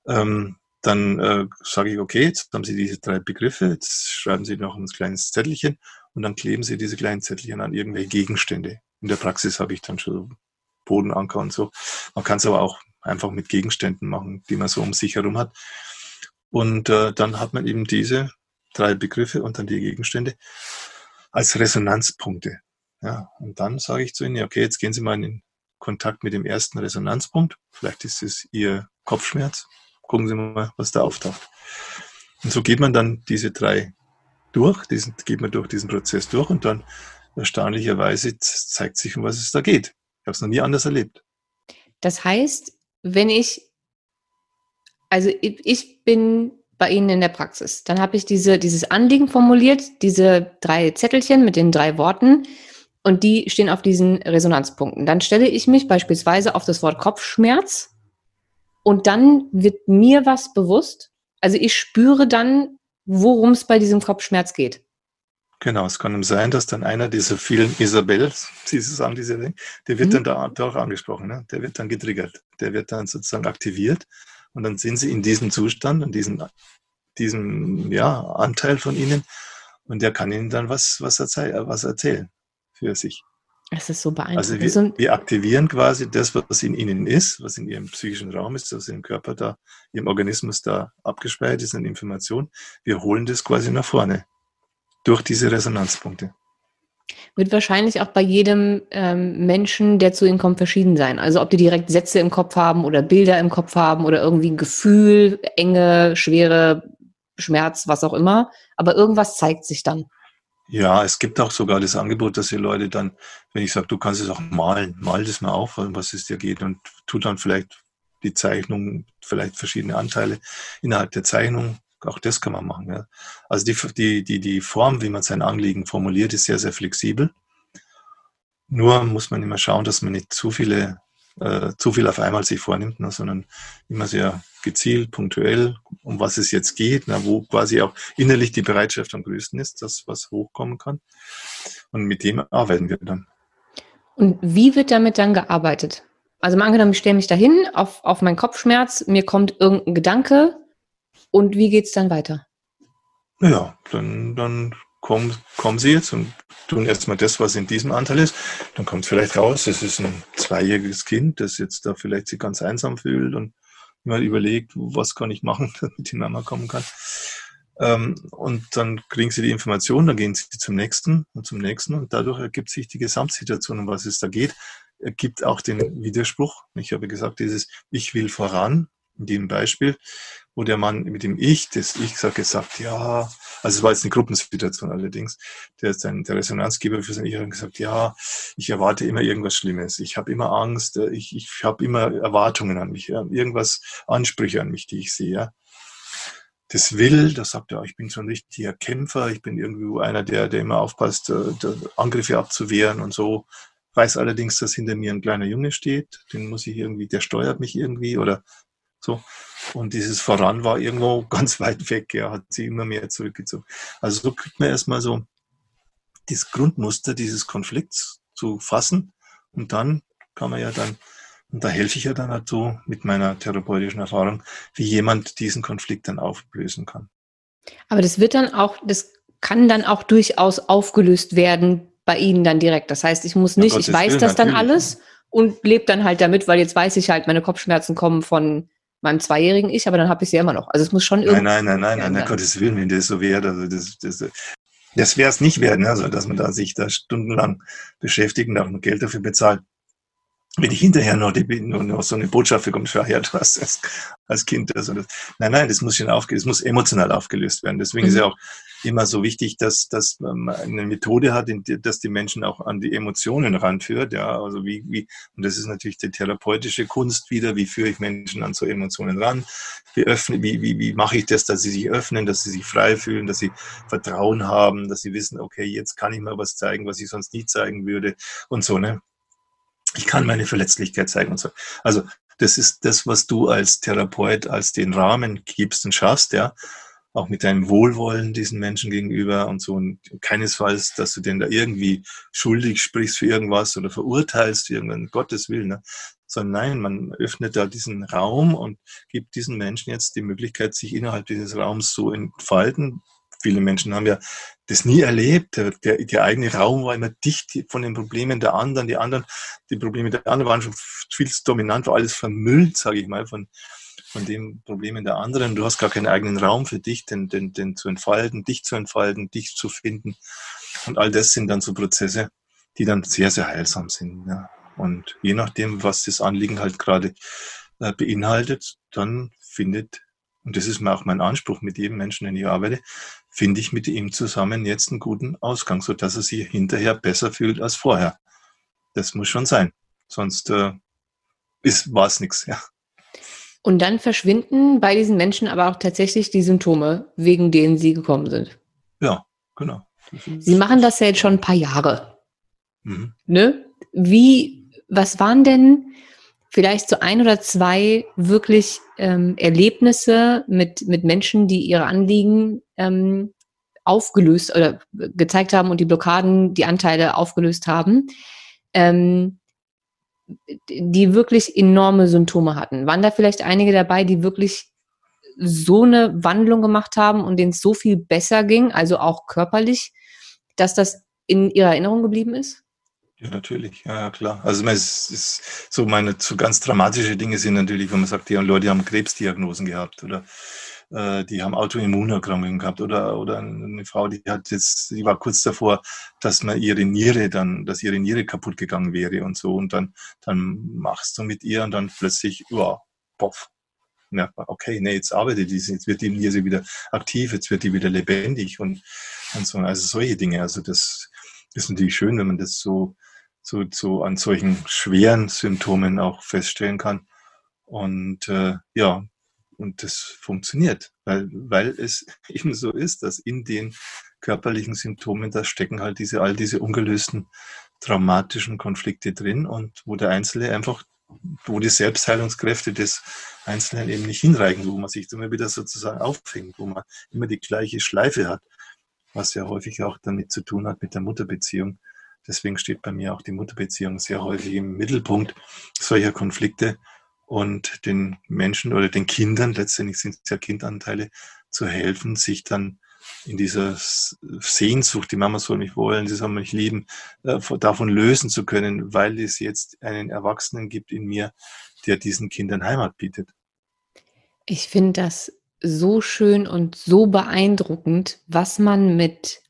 A: Ähm, dann äh, sage ich, okay, jetzt haben Sie diese drei Begriffe, jetzt schreiben Sie noch ein kleines Zettelchen und dann kleben Sie diese kleinen Zettelchen an irgendwelche Gegenstände. In der Praxis habe ich dann schon Bodenanker und so. Man kann es aber auch einfach mit Gegenständen machen, die man so um sich herum hat. Und äh, dann hat man eben diese drei Begriffe und dann die Gegenstände als Resonanzpunkte. Ja, und dann sage ich zu Ihnen, okay, jetzt gehen Sie mal in Kontakt mit dem ersten Resonanzpunkt. Vielleicht ist es Ihr Kopfschmerz. Gucken Sie mal, was da auftaucht. Und so geht man dann diese drei durch, diesen, geht man durch diesen Prozess durch und dann erstaunlicherweise zeigt sich, um was es da geht. Ich habe es noch nie anders erlebt.
B: Das heißt, wenn ich, also ich, ich bin bei Ihnen in der Praxis, dann habe ich diese, dieses Anliegen formuliert, diese drei Zettelchen mit den drei Worten und die stehen auf diesen Resonanzpunkten. Dann stelle ich mich beispielsweise auf das Wort Kopfschmerz und dann wird mir was bewusst. Also ich spüre dann, worum es bei diesem Kopfschmerz geht.
A: Genau, es kann sein, dass dann einer dieser vielen Isabels, Sie sagen diese Dinge, der wird mhm. dann da, da auch angesprochen, ne? der wird dann getriggert, der wird dann sozusagen aktiviert und dann sind Sie in diesem Zustand und diesem, diesem ja, Anteil von Ihnen und der kann Ihnen dann was, was, erzähl was erzählen für sich.
B: Es ist so beeindruckend.
A: Also wir, wir, aktivieren quasi das, was in Ihnen ist, was in Ihrem psychischen Raum ist, was im Körper da, Ihrem Organismus da abgespeichert ist an Information. Wir holen das quasi nach vorne durch diese Resonanzpunkte.
B: Wird wahrscheinlich auch bei jedem ähm, Menschen, der zu ihnen kommt, verschieden sein. Also ob die direkt Sätze im Kopf haben oder Bilder im Kopf haben oder irgendwie ein Gefühl, Enge, Schwere, Schmerz, was auch immer. Aber irgendwas zeigt sich dann.
A: Ja, es gibt auch sogar das Angebot, dass die Leute dann, wenn ich sage, du kannst es auch malen, mal das mal auf, was es dir geht und tu dann vielleicht die Zeichnung, vielleicht verschiedene Anteile innerhalb der Zeichnung auch das kann man machen. Ja. Also die, die, die, die Form, wie man sein Anliegen formuliert, ist sehr, sehr flexibel. Nur muss man immer schauen, dass man nicht zu viele, äh, zu viel auf einmal sich vornimmt, ne, sondern immer sehr gezielt, punktuell, um was es jetzt geht, na, wo quasi auch innerlich die Bereitschaft am größten ist, dass was hochkommen kann. Und mit dem arbeiten wir dann.
B: Und wie wird damit dann gearbeitet? Also mal angenommen, ich stelle mich dahin auf, auf meinen Kopfschmerz, mir kommt irgendein Gedanke, und wie geht es dann weiter?
A: Ja, dann, dann kommen, kommen Sie jetzt und tun erstmal das, was in diesem Anteil ist. Dann kommt es vielleicht raus, es ist ein zweijähriges Kind, das jetzt da vielleicht sich ganz einsam fühlt und mal überlegt, was kann ich machen, damit die Mama kommen kann. Ähm, und dann kriegen Sie die Information, dann gehen Sie zum nächsten und zum nächsten und dadurch ergibt sich die Gesamtsituation, um was es da geht. Ergibt auch den Widerspruch. Ich habe gesagt, dieses Ich will voran, in dem Beispiel, wo der Mann mit dem Ich, das Ich gesagt, gesagt, ja, also es war jetzt eine Gruppensituation allerdings, der ist dann der Resonanzgeber für sein Ich hat gesagt, ja, ich erwarte immer irgendwas Schlimmes, ich habe immer Angst, äh, ich, ich habe immer Erwartungen an mich, irgendwas Ansprüche an mich, die ich sehe. Das will, da sagt er, ich bin so ein richtiger Kämpfer, ich bin irgendwie einer, der, der immer aufpasst, äh, Angriffe abzuwehren und so. Weiß allerdings, dass hinter mir ein kleiner Junge steht, den muss ich irgendwie, der steuert mich irgendwie oder so. Und dieses Voran war irgendwo ganz weit weg, ja, hat sich immer mehr zurückgezogen. Also so kriegt man erstmal so das Grundmuster dieses Konflikts zu fassen und dann kann man ja dann, und da helfe ich ja dann halt so mit meiner therapeutischen Erfahrung, wie jemand diesen Konflikt dann auflösen kann.
B: Aber das wird dann auch, das kann dann auch durchaus aufgelöst werden bei Ihnen dann direkt. Das heißt, ich muss nicht, ich weiß das dann alles und lebe dann halt damit, weil jetzt weiß ich halt, meine Kopfschmerzen kommen von meinem zweijährigen Ich, aber dann habe ich sie immer noch. Also es muss schon
A: irgendwie. Nein, nein, nein, nein, nein, Gottes Willen, wenn das so wäre, also das, das, das wäre es nicht werden, also dass man da sich da stundenlang beschäftigt und auch noch Geld dafür bezahlt. Wenn ich hinterher noch, die, nur noch so eine Botschaft bekomme, schau her, du hast als, als Kind also das. Nein, nein, das muss schon aufgelöst, das muss emotional aufgelöst werden. Deswegen mhm. ist ja auch immer so wichtig, dass, dass man eine Methode hat, dass die Menschen auch an die Emotionen ranführt. Ja, also wie, wie, und das ist natürlich die therapeutische Kunst wieder. Wie führe ich Menschen an so Emotionen ran? Wie öffne, wie, wie, wie mache ich das, dass sie sich öffnen, dass sie sich frei fühlen, dass sie Vertrauen haben, dass sie wissen, okay, jetzt kann ich mal was zeigen, was ich sonst nie zeigen würde und so, ne? Ich kann meine Verletzlichkeit zeigen und so. Also, das ist das, was du als Therapeut als den Rahmen gibst und schaffst, ja auch mit deinem Wohlwollen diesen Menschen gegenüber und so. Und keinesfalls, dass du denn da irgendwie schuldig sprichst für irgendwas oder verurteilst für irgendwann, Gottes Willen. Ne? Sondern nein, man öffnet da diesen Raum und gibt diesen Menschen jetzt die Möglichkeit, sich innerhalb dieses Raums so entfalten. Viele Menschen haben ja das nie erlebt. Der, der, der eigene Raum war immer dicht von den Problemen der anderen. Die anderen, die Probleme der anderen waren schon viel zu dominant, war alles vermüllt, sage ich mal, von, von den Problemen der anderen. Du hast gar keinen eigenen Raum für dich, den, den, den zu entfalten, dich zu entfalten, dich zu finden. Und all das sind dann so Prozesse, die dann sehr, sehr heilsam sind. Ja. Und je nachdem, was das Anliegen halt gerade äh, beinhaltet, dann findet, und das ist mir auch mein Anspruch mit jedem Menschen, den ich arbeite, finde ich mit ihm zusammen jetzt einen guten Ausgang, so dass er sich hinterher besser fühlt als vorher. Das muss schon sein. Sonst äh, war es nichts. Ja.
B: Und dann verschwinden bei diesen Menschen aber auch tatsächlich die Symptome, wegen denen sie gekommen sind.
A: Ja, genau.
B: Sie machen das ja jetzt schon ein paar Jahre. Mhm. Ne? Wie, was waren denn vielleicht so ein oder zwei wirklich ähm, Erlebnisse mit, mit Menschen, die ihre Anliegen ähm, aufgelöst oder gezeigt haben und die Blockaden, die Anteile aufgelöst haben? Ähm, die wirklich enorme Symptome hatten. Waren da vielleicht einige dabei, die wirklich so eine Wandlung gemacht haben und denen es so viel besser ging, also auch körperlich, dass das in ihrer Erinnerung geblieben ist?
A: Ja, natürlich, ja, klar. Also es ist so meine so ganz dramatische Dinge sind natürlich, wenn man sagt, die Leute haben Krebsdiagnosen gehabt oder äh, die haben Autoimmunerkrankungen gehabt oder, oder eine Frau, die hat jetzt, die war kurz davor, dass man ihre Niere dann, dass ihre Niere kaputt gegangen wäre und so. Und dann, dann machst du mit ihr und dann plötzlich, ja, poff, merkt okay, nee, jetzt arbeitet die, jetzt wird die Niere wieder aktiv, jetzt wird die wieder lebendig und, und so, also solche Dinge, also das ist natürlich schön, wenn man das so, so, so an solchen schweren Symptomen auch feststellen kann. Und äh, ja, und das funktioniert, weil, weil es eben so ist, dass in den körperlichen Symptomen, da stecken halt diese, all diese ungelösten traumatischen Konflikte drin und wo der Einzelne einfach, wo die Selbstheilungskräfte des Einzelnen eben nicht hinreichen, wo man sich immer wieder sozusagen auffängt, wo man immer die gleiche Schleife hat, was ja häufig auch damit zu tun hat mit der Mutterbeziehung. Deswegen steht bei mir auch die Mutterbeziehung sehr häufig im Mittelpunkt solcher Konflikte, und den Menschen oder den Kindern, letztendlich sind es ja Kindanteile, zu helfen, sich dann in dieser Sehnsucht, die Mama soll mich wollen, sie soll mich lieben, äh, davon lösen zu können, weil es jetzt einen Erwachsenen gibt in mir, der diesen Kindern Heimat bietet.
B: Ich finde das so schön und so beeindruckend, was man mit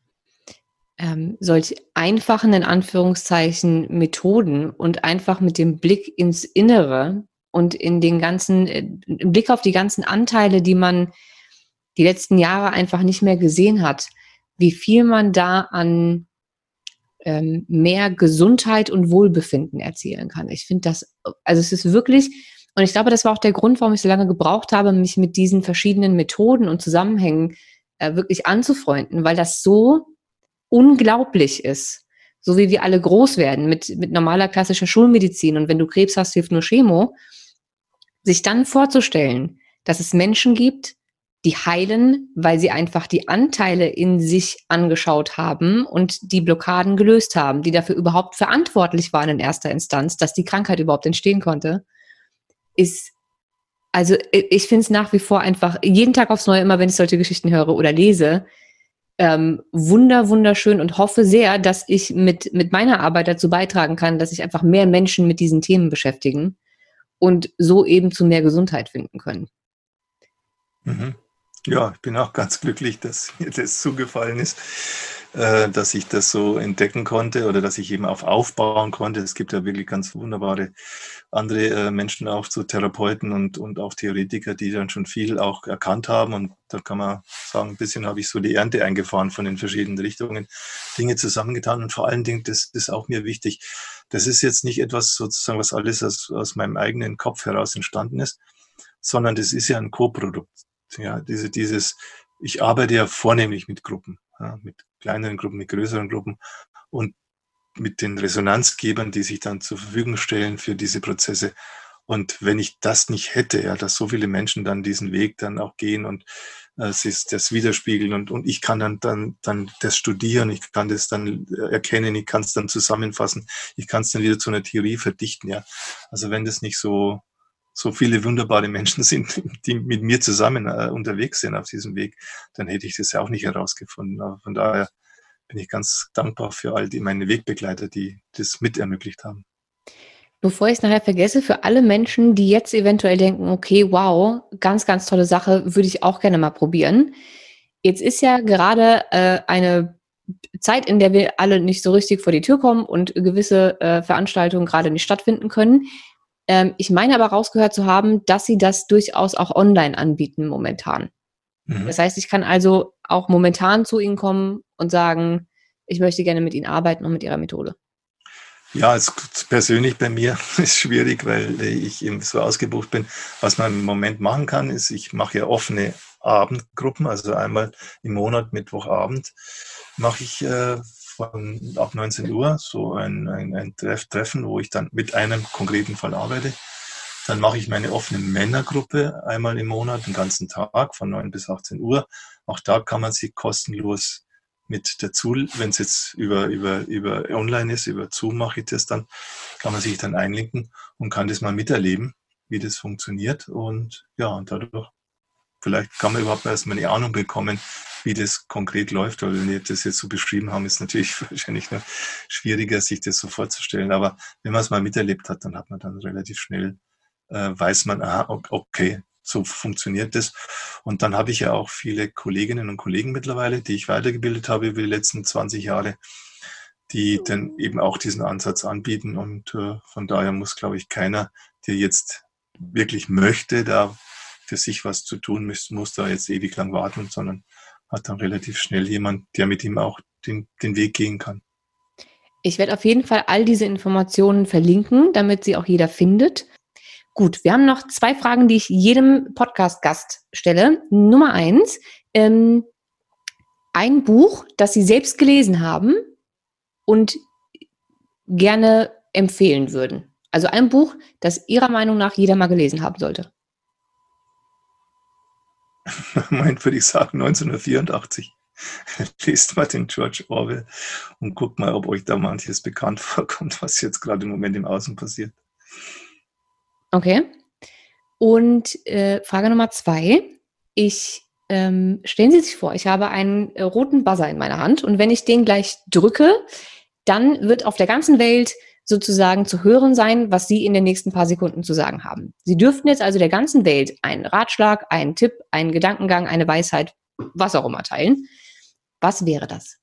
B: ähm, solch einfachen, in Anführungszeichen, Methoden und einfach mit dem Blick ins Innere und in den ganzen, äh, im Blick auf die ganzen Anteile, die man die letzten Jahre einfach nicht mehr gesehen hat, wie viel man da an ähm, mehr Gesundheit und Wohlbefinden erzielen kann. Ich finde das, also es ist wirklich, und ich glaube, das war auch der Grund, warum ich so lange gebraucht habe, mich mit diesen verschiedenen Methoden und Zusammenhängen äh, wirklich anzufreunden, weil das so unglaublich ist. So wie wir alle groß werden mit, mit normaler klassischer Schulmedizin. Und wenn du Krebs hast, hilft nur Chemo sich dann vorzustellen, dass es Menschen gibt, die heilen, weil sie einfach die Anteile in sich angeschaut haben und die Blockaden gelöst haben, die dafür überhaupt verantwortlich waren in erster Instanz, dass die Krankheit überhaupt entstehen konnte, ist, also ich finde es nach wie vor einfach jeden Tag aufs Neue, immer wenn ich solche Geschichten höre oder lese, ähm, wunder, wunderschön und hoffe sehr, dass ich mit, mit meiner Arbeit dazu beitragen kann, dass sich einfach mehr Menschen mit diesen Themen beschäftigen und so eben zu mehr Gesundheit finden können.
A: Mhm. Ja, ich bin auch ganz glücklich, dass mir das zugefallen ist, äh, dass ich das so entdecken konnte oder dass ich eben auf aufbauen konnte. Es gibt ja wirklich ganz wunderbare andere äh, Menschen, auch so Therapeuten und, und auch Theoretiker, die dann schon viel auch erkannt haben. Und da kann man sagen, ein bisschen habe ich so die Ernte eingefahren von den verschiedenen Richtungen, Dinge zusammengetan. Und vor allen Dingen, das ist auch mir wichtig, das ist jetzt nicht etwas sozusagen, was alles aus, aus meinem eigenen Kopf heraus entstanden ist, sondern das ist ja ein Co-Produkt ja, diese, dieses, ich arbeite ja vornehmlich mit Gruppen, ja, mit kleineren Gruppen, mit größeren Gruppen und mit den Resonanzgebern, die sich dann zur Verfügung stellen für diese Prozesse. Und wenn ich das nicht hätte, ja, dass so viele Menschen dann diesen Weg dann auch gehen und äh, sie das widerspiegeln und, und ich kann dann, dann, dann das studieren, ich kann das dann äh, erkennen, ich kann es dann zusammenfassen, ich kann es dann wieder zu einer Theorie verdichten, ja. Also wenn das nicht so, so viele wunderbare Menschen sind, die mit mir zusammen äh, unterwegs sind auf diesem Weg, dann hätte ich das ja auch nicht herausgefunden. Aber von daher bin ich ganz dankbar für all die meine Wegbegleiter, die das mit ermöglicht haben.
B: Bevor ich es nachher vergesse, für alle Menschen, die jetzt eventuell denken, okay, wow, ganz, ganz tolle Sache, würde ich auch gerne mal probieren. Jetzt ist ja gerade äh, eine Zeit, in der wir alle nicht so richtig vor die Tür kommen und gewisse äh, Veranstaltungen gerade nicht stattfinden können. Ähm, ich meine aber rausgehört zu haben, dass sie das durchaus auch online anbieten momentan. Mhm. Das heißt, ich kann also auch momentan zu ihnen kommen und sagen, ich möchte gerne mit ihnen arbeiten und mit ihrer Methode.
A: Ja, es persönlich bei mir ist schwierig, weil ich eben so ausgebucht bin. Was man im Moment machen kann, ist, ich mache ja offene Abendgruppen, also einmal im Monat, Mittwochabend, mache ich äh, von ab 19 Uhr so ein, ein, ein Treff, Treffen, wo ich dann mit einem konkreten Fall arbeite. Dann mache ich meine offene Männergruppe einmal im Monat, den ganzen Tag von 9 bis 18 Uhr. Auch da kann man sich kostenlos mit dazu, wenn es jetzt über, über, über online ist, über Zoom mache ich das dann, kann man sich dann einlinken und kann das mal miterleben, wie das funktioniert. Und ja, und dadurch vielleicht kann man überhaupt erstmal eine Ahnung bekommen, wie das konkret läuft, weil wenn wir das jetzt so beschrieben haben, ist natürlich wahrscheinlich noch schwieriger, sich das so vorzustellen. Aber wenn man es mal miterlebt hat, dann hat man dann relativ schnell, äh, weiß man, aha, okay, so funktioniert das. Und dann habe ich ja auch viele Kolleginnen und Kollegen mittlerweile, die ich weitergebildet habe über die letzten 20 Jahre, die dann eben auch diesen Ansatz anbieten. Und äh, von daher muss, glaube ich, keiner, der jetzt wirklich möchte, da für sich was zu tun, muss, muss da jetzt ewig lang warten, sondern hat dann relativ schnell jemand, der mit ihm auch den, den Weg gehen kann.
B: Ich werde auf jeden Fall all diese Informationen verlinken, damit sie auch jeder findet. Gut, wir haben noch zwei Fragen, die ich jedem Podcast-Gast stelle. Nummer eins, ähm, ein Buch, das Sie selbst gelesen haben und gerne empfehlen würden. Also ein Buch, das Ihrer Meinung nach jeder mal gelesen haben sollte.
A: meint, würde ich sagen, 1984. Lest mal den George Orwell und guckt mal, ob euch da manches bekannt vorkommt, was jetzt gerade im Moment im Außen passiert.
B: Okay. Und äh, Frage Nummer zwei. Ich ähm, stellen Sie sich vor, ich habe einen äh, roten Buzzer in meiner Hand und wenn ich den gleich drücke, dann wird auf der ganzen Welt sozusagen zu hören sein, was Sie in den nächsten paar Sekunden zu sagen haben. Sie dürften jetzt also der ganzen Welt einen Ratschlag, einen Tipp, einen Gedankengang, eine Weisheit, was auch immer teilen. Was wäre das?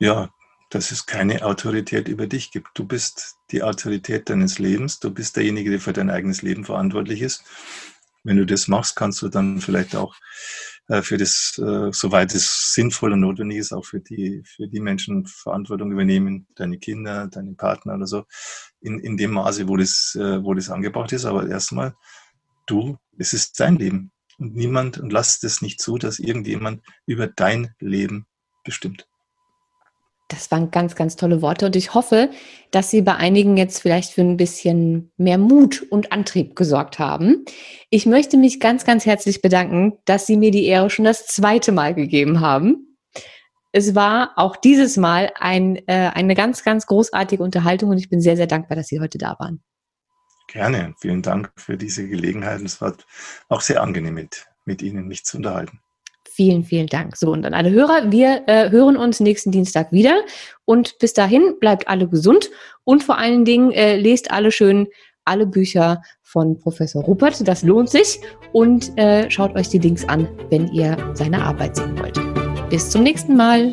A: Ja, dass es keine Autorität über dich gibt. Du bist die Autorität deines Lebens. Du bist derjenige, der für dein eigenes Leben verantwortlich ist. Wenn du das machst, kannst du dann vielleicht auch äh, für das, äh, soweit es sinnvoll und notwendig ist, auch für die, für die Menschen Verantwortung übernehmen, deine Kinder, deine Partner oder so, in, in dem Maße, wo das, äh, wo das angebracht ist. Aber erstmal, du, es ist dein Leben. Und niemand, und lass es nicht zu, dass irgendjemand über dein Leben bestimmt.
B: Das waren ganz, ganz tolle Worte und ich hoffe, dass Sie bei einigen jetzt vielleicht für ein bisschen mehr Mut und Antrieb gesorgt haben. Ich möchte mich ganz, ganz herzlich bedanken, dass Sie mir die Ehre schon das zweite Mal gegeben haben. Es war auch dieses Mal ein, äh, eine ganz, ganz großartige Unterhaltung und ich bin sehr, sehr dankbar, dass Sie heute da waren.
A: Gerne. Vielen Dank für diese Gelegenheit. Es war auch sehr angenehm mit, mit Ihnen, mich zu unterhalten.
B: Vielen, vielen Dank. So, und an alle Hörer, wir äh, hören uns nächsten Dienstag wieder. Und bis dahin bleibt alle gesund und vor allen Dingen äh, lest alle schön alle Bücher von Professor Ruppert. Das lohnt sich. Und äh, schaut euch die Links an, wenn ihr seine Arbeit sehen wollt. Bis zum nächsten Mal.